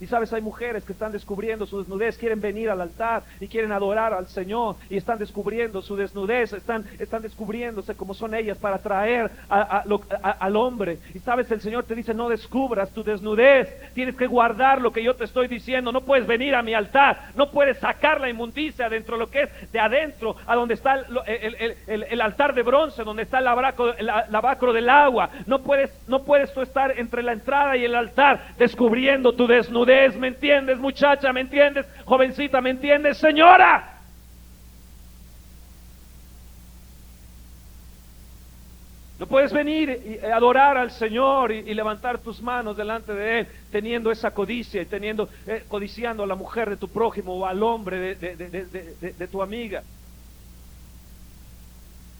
Y sabes, hay mujeres que están descubriendo su desnudez, quieren venir al altar y quieren adorar al Señor y están descubriendo su desnudez, están, están descubriéndose como son ellas para atraer al hombre. Y sabes, el Señor te dice, no descubras tu desnudez, tienes que guardar lo que yo te estoy diciendo, no puedes venir a mi altar, no puedes sacar la inmundicia dentro de lo que es de adentro, a donde está el, el- el- altar de bronce, donde está el lavacro, lavacro del agua. No puedes, no puedes tú estar entre la entrada y el altar descubriendo tu desnudez. ¿Me entiendes, muchacha? ¿Me entiendes, jovencita? ¿Me entiendes, señora? No puedes venir y adorar al Señor y, levantar tus manos delante de Él teniendo esa codicia y teniendo, eh, codiciando a la mujer de tu prójimo o al hombre de- de- de tu amiga.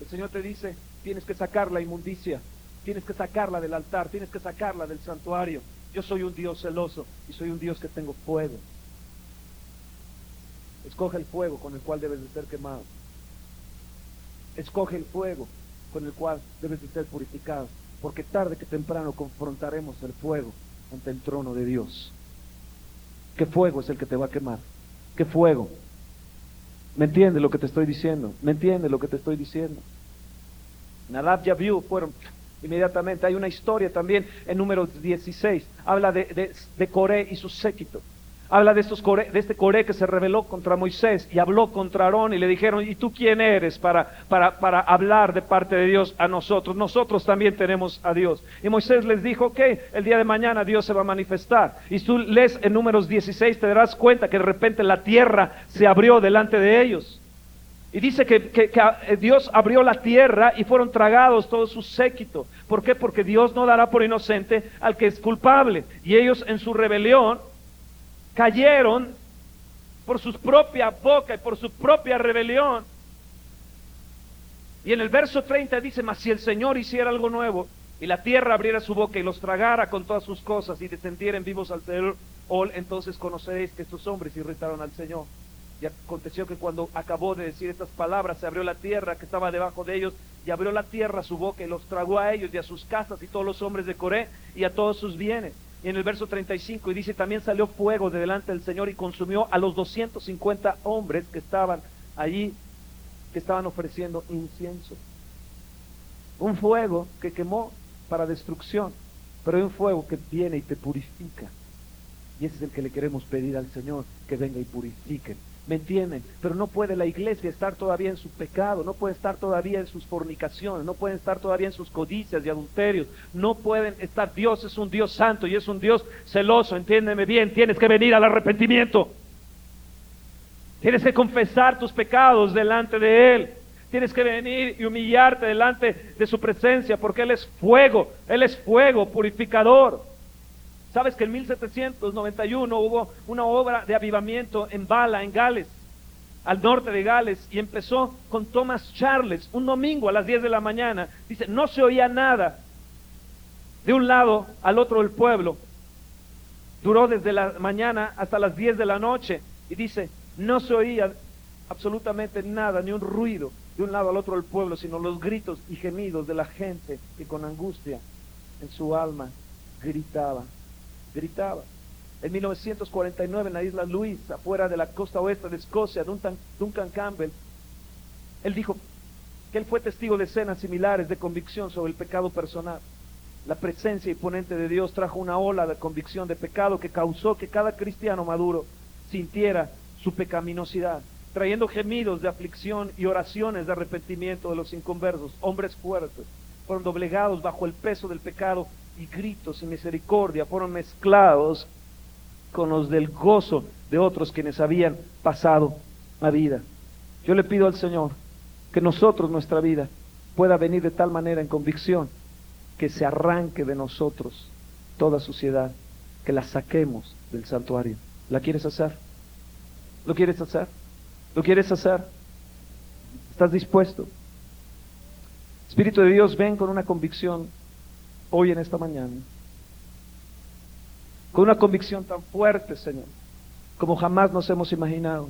El Señor te dice, tienes que sacar la inmundicia, tienes que sacarla del altar, tienes que sacarla del santuario. Yo soy un Dios celoso y soy un Dios que tengo fuego. Escoge el fuego con el cual debes de ser quemado. Escoge el fuego con el cual debes de ser purificado, porque tarde que temprano confrontaremos el fuego ante el trono de Dios. ¿Qué fuego es el que te va a quemar? ¿Qué fuego? ¿Me entiendes lo que te estoy diciendo? ¿Me entiendes lo que te estoy diciendo? Nadab y Abiú fueron inmediatamente. Hay una historia también en número 16. Habla de, de, de Coré y su séquito. Habla de, estos de este Coré que se rebeló contra Moisés y habló contra Aarón y le dijeron, ¿y tú quién eres para, para, para hablar de parte de Dios a nosotros? Nosotros también tenemos a Dios. Y Moisés les dijo, ok, el día de mañana Dios se va a manifestar. Y tú lees en números 16, te darás cuenta que de repente la tierra se abrió delante de ellos. Y dice que, que- que, eh, Dios abrió la tierra y fueron tragados todo su séquito. ¿Por qué? Porque Dios no dará por inocente al que es culpable. Y ellos en su rebelión cayeron por su propia boca y por su propia rebelión. Y en el verso 30 dice, mas si el Señor hiciera algo nuevo y la tierra abriera su boca y los tragara con todas sus cosas y descendieren vivos al Seol, entonces conoceréis que estos hombres irritaron al Señor. Y aconteció que cuando acabó de decir estas palabras, se abrió la tierra que estaba debajo de ellos, y abrió la tierra su boca y los tragó a ellos y a sus casas y todos los hombres de Coré y a todos sus bienes. Y en el verso 35, y dice, también salió fuego de delante del Señor y consumió a los 250 hombres que estaban allí, que estaban ofreciendo incienso. Un fuego que quemó para destrucción, pero hay un fuego que viene y te purifica. Y ese es el que le queremos pedir al Señor, que venga y purifique. ¿Me entienden? Pero no puede la iglesia estar todavía en su pecado, no puede estar todavía en sus fornicaciones, no pueden estar todavía en sus codicias y adulterios, no pueden estar. Dios es un Dios santo y es un Dios celoso, entiéndeme bien, tienes que venir al arrepentimiento. Tienes que confesar tus pecados delante de Él. Tienes que venir y humillarte delante de su presencia porque Él es fuego, Él es fuego purificador. Sabes que en 1791 hubo una obra de avivamiento en Bala, en Gales, al norte de Gales, y empezó con Thomas Charles, un domingo a las 10 de la mañana. Dice, no se oía nada de un lado al otro del pueblo. Duró desde la mañana hasta las 10 de la noche. Y dice, no se oía absolutamente nada, ni un ruido de un lado al otro del pueblo, sino los gritos y gemidos de la gente que con angustia en su alma gritaba, gritaba. En 1949 en la isla Luis, afuera de la costa oeste de Escocia, Duncan, Duncan Campbell, él dijo que él fue testigo de escenas similares de convicción sobre el pecado personal. La presencia imponente de Dios trajo una ola de convicción de pecado que causó que cada cristiano maduro sintiera su pecaminosidad, trayendo gemidos de aflicción y oraciones de arrepentimiento de los inconversos. Hombres fuertes fueron doblegados bajo el peso del pecado y gritos y misericordia fueron mezclados con los del gozo de otros quienes habían pasado la vida. Yo le pido al Señor que nosotros, nuestra vida, pueda venir de tal manera en convicción que se arranque de nosotros toda suciedad, que la saquemos del santuario. ¿La quieres hacer? ¿Lo quieres hacer? ¿Lo quieres hacer? ¿Estás dispuesto? Espíritu de Dios, ven con una convicción hoy en esta mañana. Con una convicción tan fuerte, Señor, como jamás nos hemos imaginado.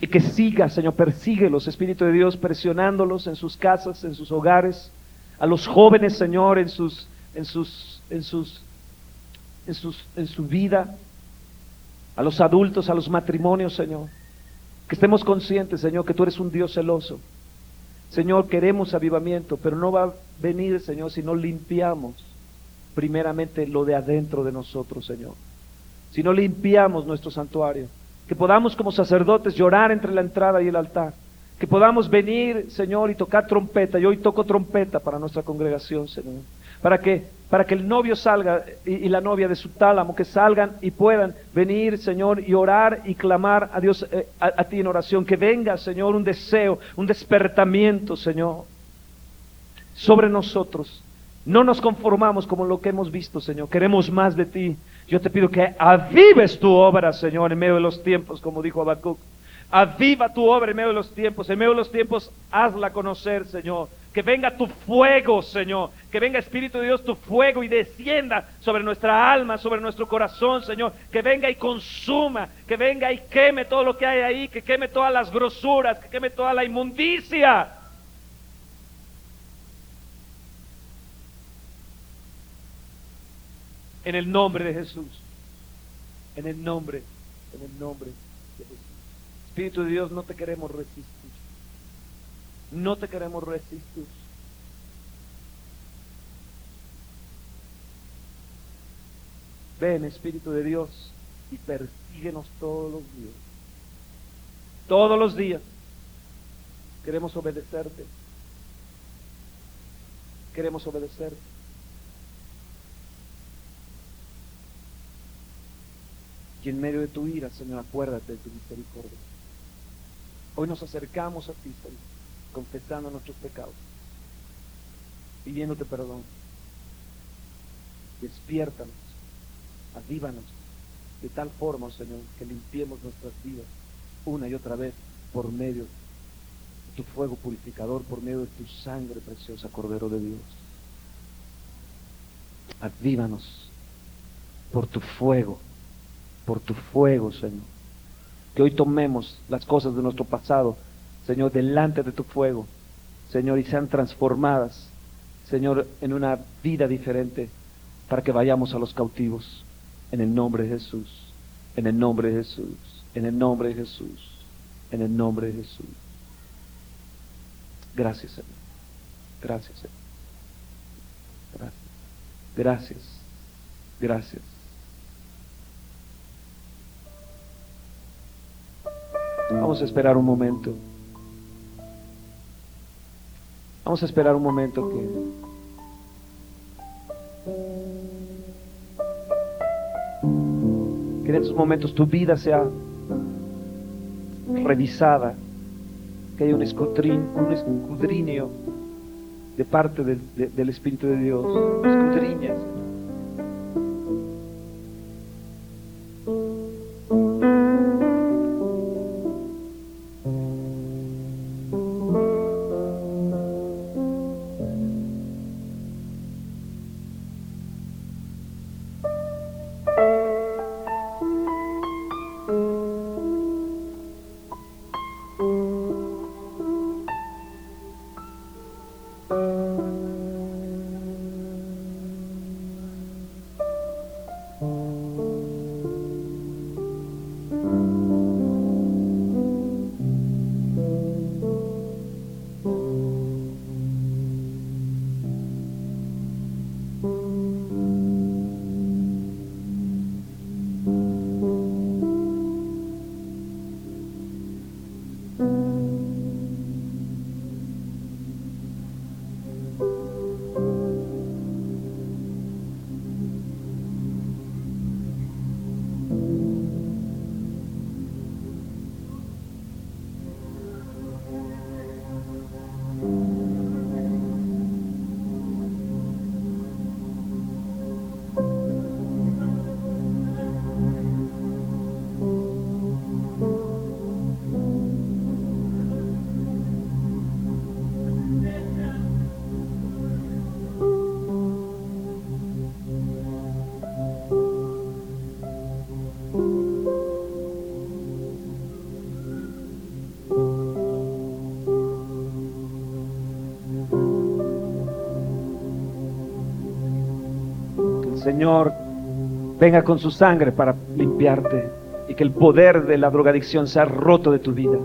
Y que siga, Señor, persíguelos, Espíritu de Dios, presionándolos en sus casas, en sus hogares, a los jóvenes, Señor, en sus, en sus, en sus, en sus, en su vida, a los adultos, a los matrimonios, Señor. Que estemos conscientes, Señor, que tú eres un Dios celoso. Señor, queremos avivamiento, pero no va venir, Señor, si no limpiamos primeramente lo de adentro de nosotros, Señor. Si no limpiamos nuestro santuario. Que podamos como sacerdotes llorar entre la entrada y el altar. Que podamos venir, Señor, y tocar trompeta. Yo hoy toco trompeta para nuestra congregación, Señor. Para que, para que el novio salga y, la novia de su tálamo, que salgan y puedan venir, Señor, y orar y clamar a Dios, eh, a ti en oración. Que venga, Señor, un deseo, un despertamiento, Señor, sobre nosotros. No nos conformamos como lo que hemos visto, Señor. Queremos más de ti. Yo te pido que avives tu obra, Señor, en medio de los tiempos, como dijo Habacuc. Aviva tu obra en medio de los tiempos. En medio de los tiempos, hazla conocer, Señor. Que venga tu fuego, Señor. Que venga, Espíritu de Dios, tu fuego y descienda sobre nuestra alma, sobre nuestro corazón, Señor. Que venga y consuma. Que venga y queme todo lo que hay ahí. Que queme todas las grosuras. Que queme toda la inmundicia. En el nombre de Jesús. En el nombre, en el nombre de Jesús. Espíritu de Dios, no te queremos resistir. No te queremos resistir. Ven, Espíritu de Dios, y persíguenos todos los días. Todos los días. Queremos obedecerte. Queremos obedecerte. Y en medio de tu ira, Señor, acuérdate de tu misericordia. Hoy nos acercamos a ti, Señor, confesando nuestros pecados, pidiéndote perdón. Despiértanos, avívanos, de tal forma, Señor, que limpiemos nuestras vidas una y otra vez por medio de tu fuego purificador, por medio de tu sangre preciosa, Cordero de Dios. Avívanos por tu fuego por tu fuego, Señor. Que hoy tomemos las cosas de nuestro pasado, Señor, delante de tu fuego, Señor, y sean transformadas, Señor, en una vida diferente para que vayamos a los cautivos. En el nombre de Jesús, en el nombre de Jesús, en el nombre de Jesús, en el nombre de Jesús. Gracias, Señor. Gracias, Señor. Gracias. Gracias. Gracias. Vamos a esperar un momento. Vamos a esperar un momento que que en estos momentos tu vida sea revisada, que haya un escudriño, un escudriño de parte de- del Espíritu de Dios. Escudriña, Señor venga con su sangre para limpiarte y que el poder de la drogadicción sea roto de tu vida.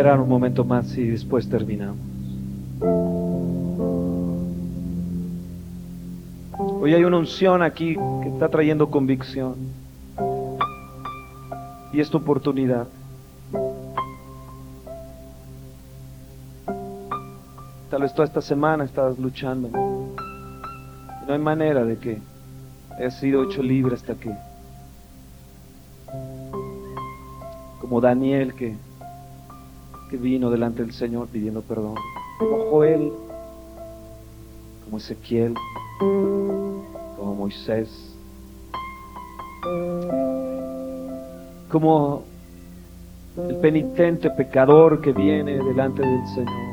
Esperar un momento más y después terminamos. Hoy hay una unción aquí que está trayendo convicción. Y esta oportunidad. Tal vez toda esta semana estabas luchando. No hay manera de que hayas sido hecho libre hasta que, como Daniel que, que vino delante del Señor pidiendo perdón, como Joel, como Ezequiel, como Moisés, como el penitente pecador que viene delante del Señor.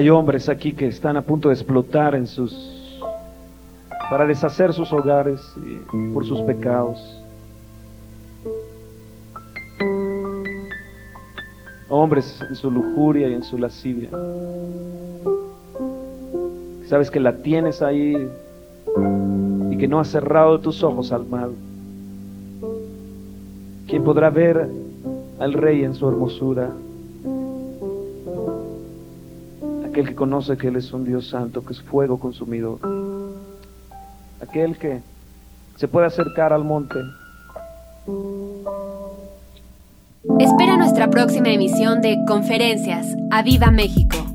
Hay hombres aquí que están a punto de explotar en sus para deshacer sus hogares por sus pecados. Hombres en su lujuria y en su lascivia. Sabes que la tienes ahí y que no has cerrado tus ojos al mal. ¿Quién podrá ver al Rey en su hermosura? Aquel que conoce que Él es un Dios santo, que es fuego consumidor. Aquel que se puede acercar al monte. Espera nuestra próxima emisión de Conferencias. ¡A Viva México!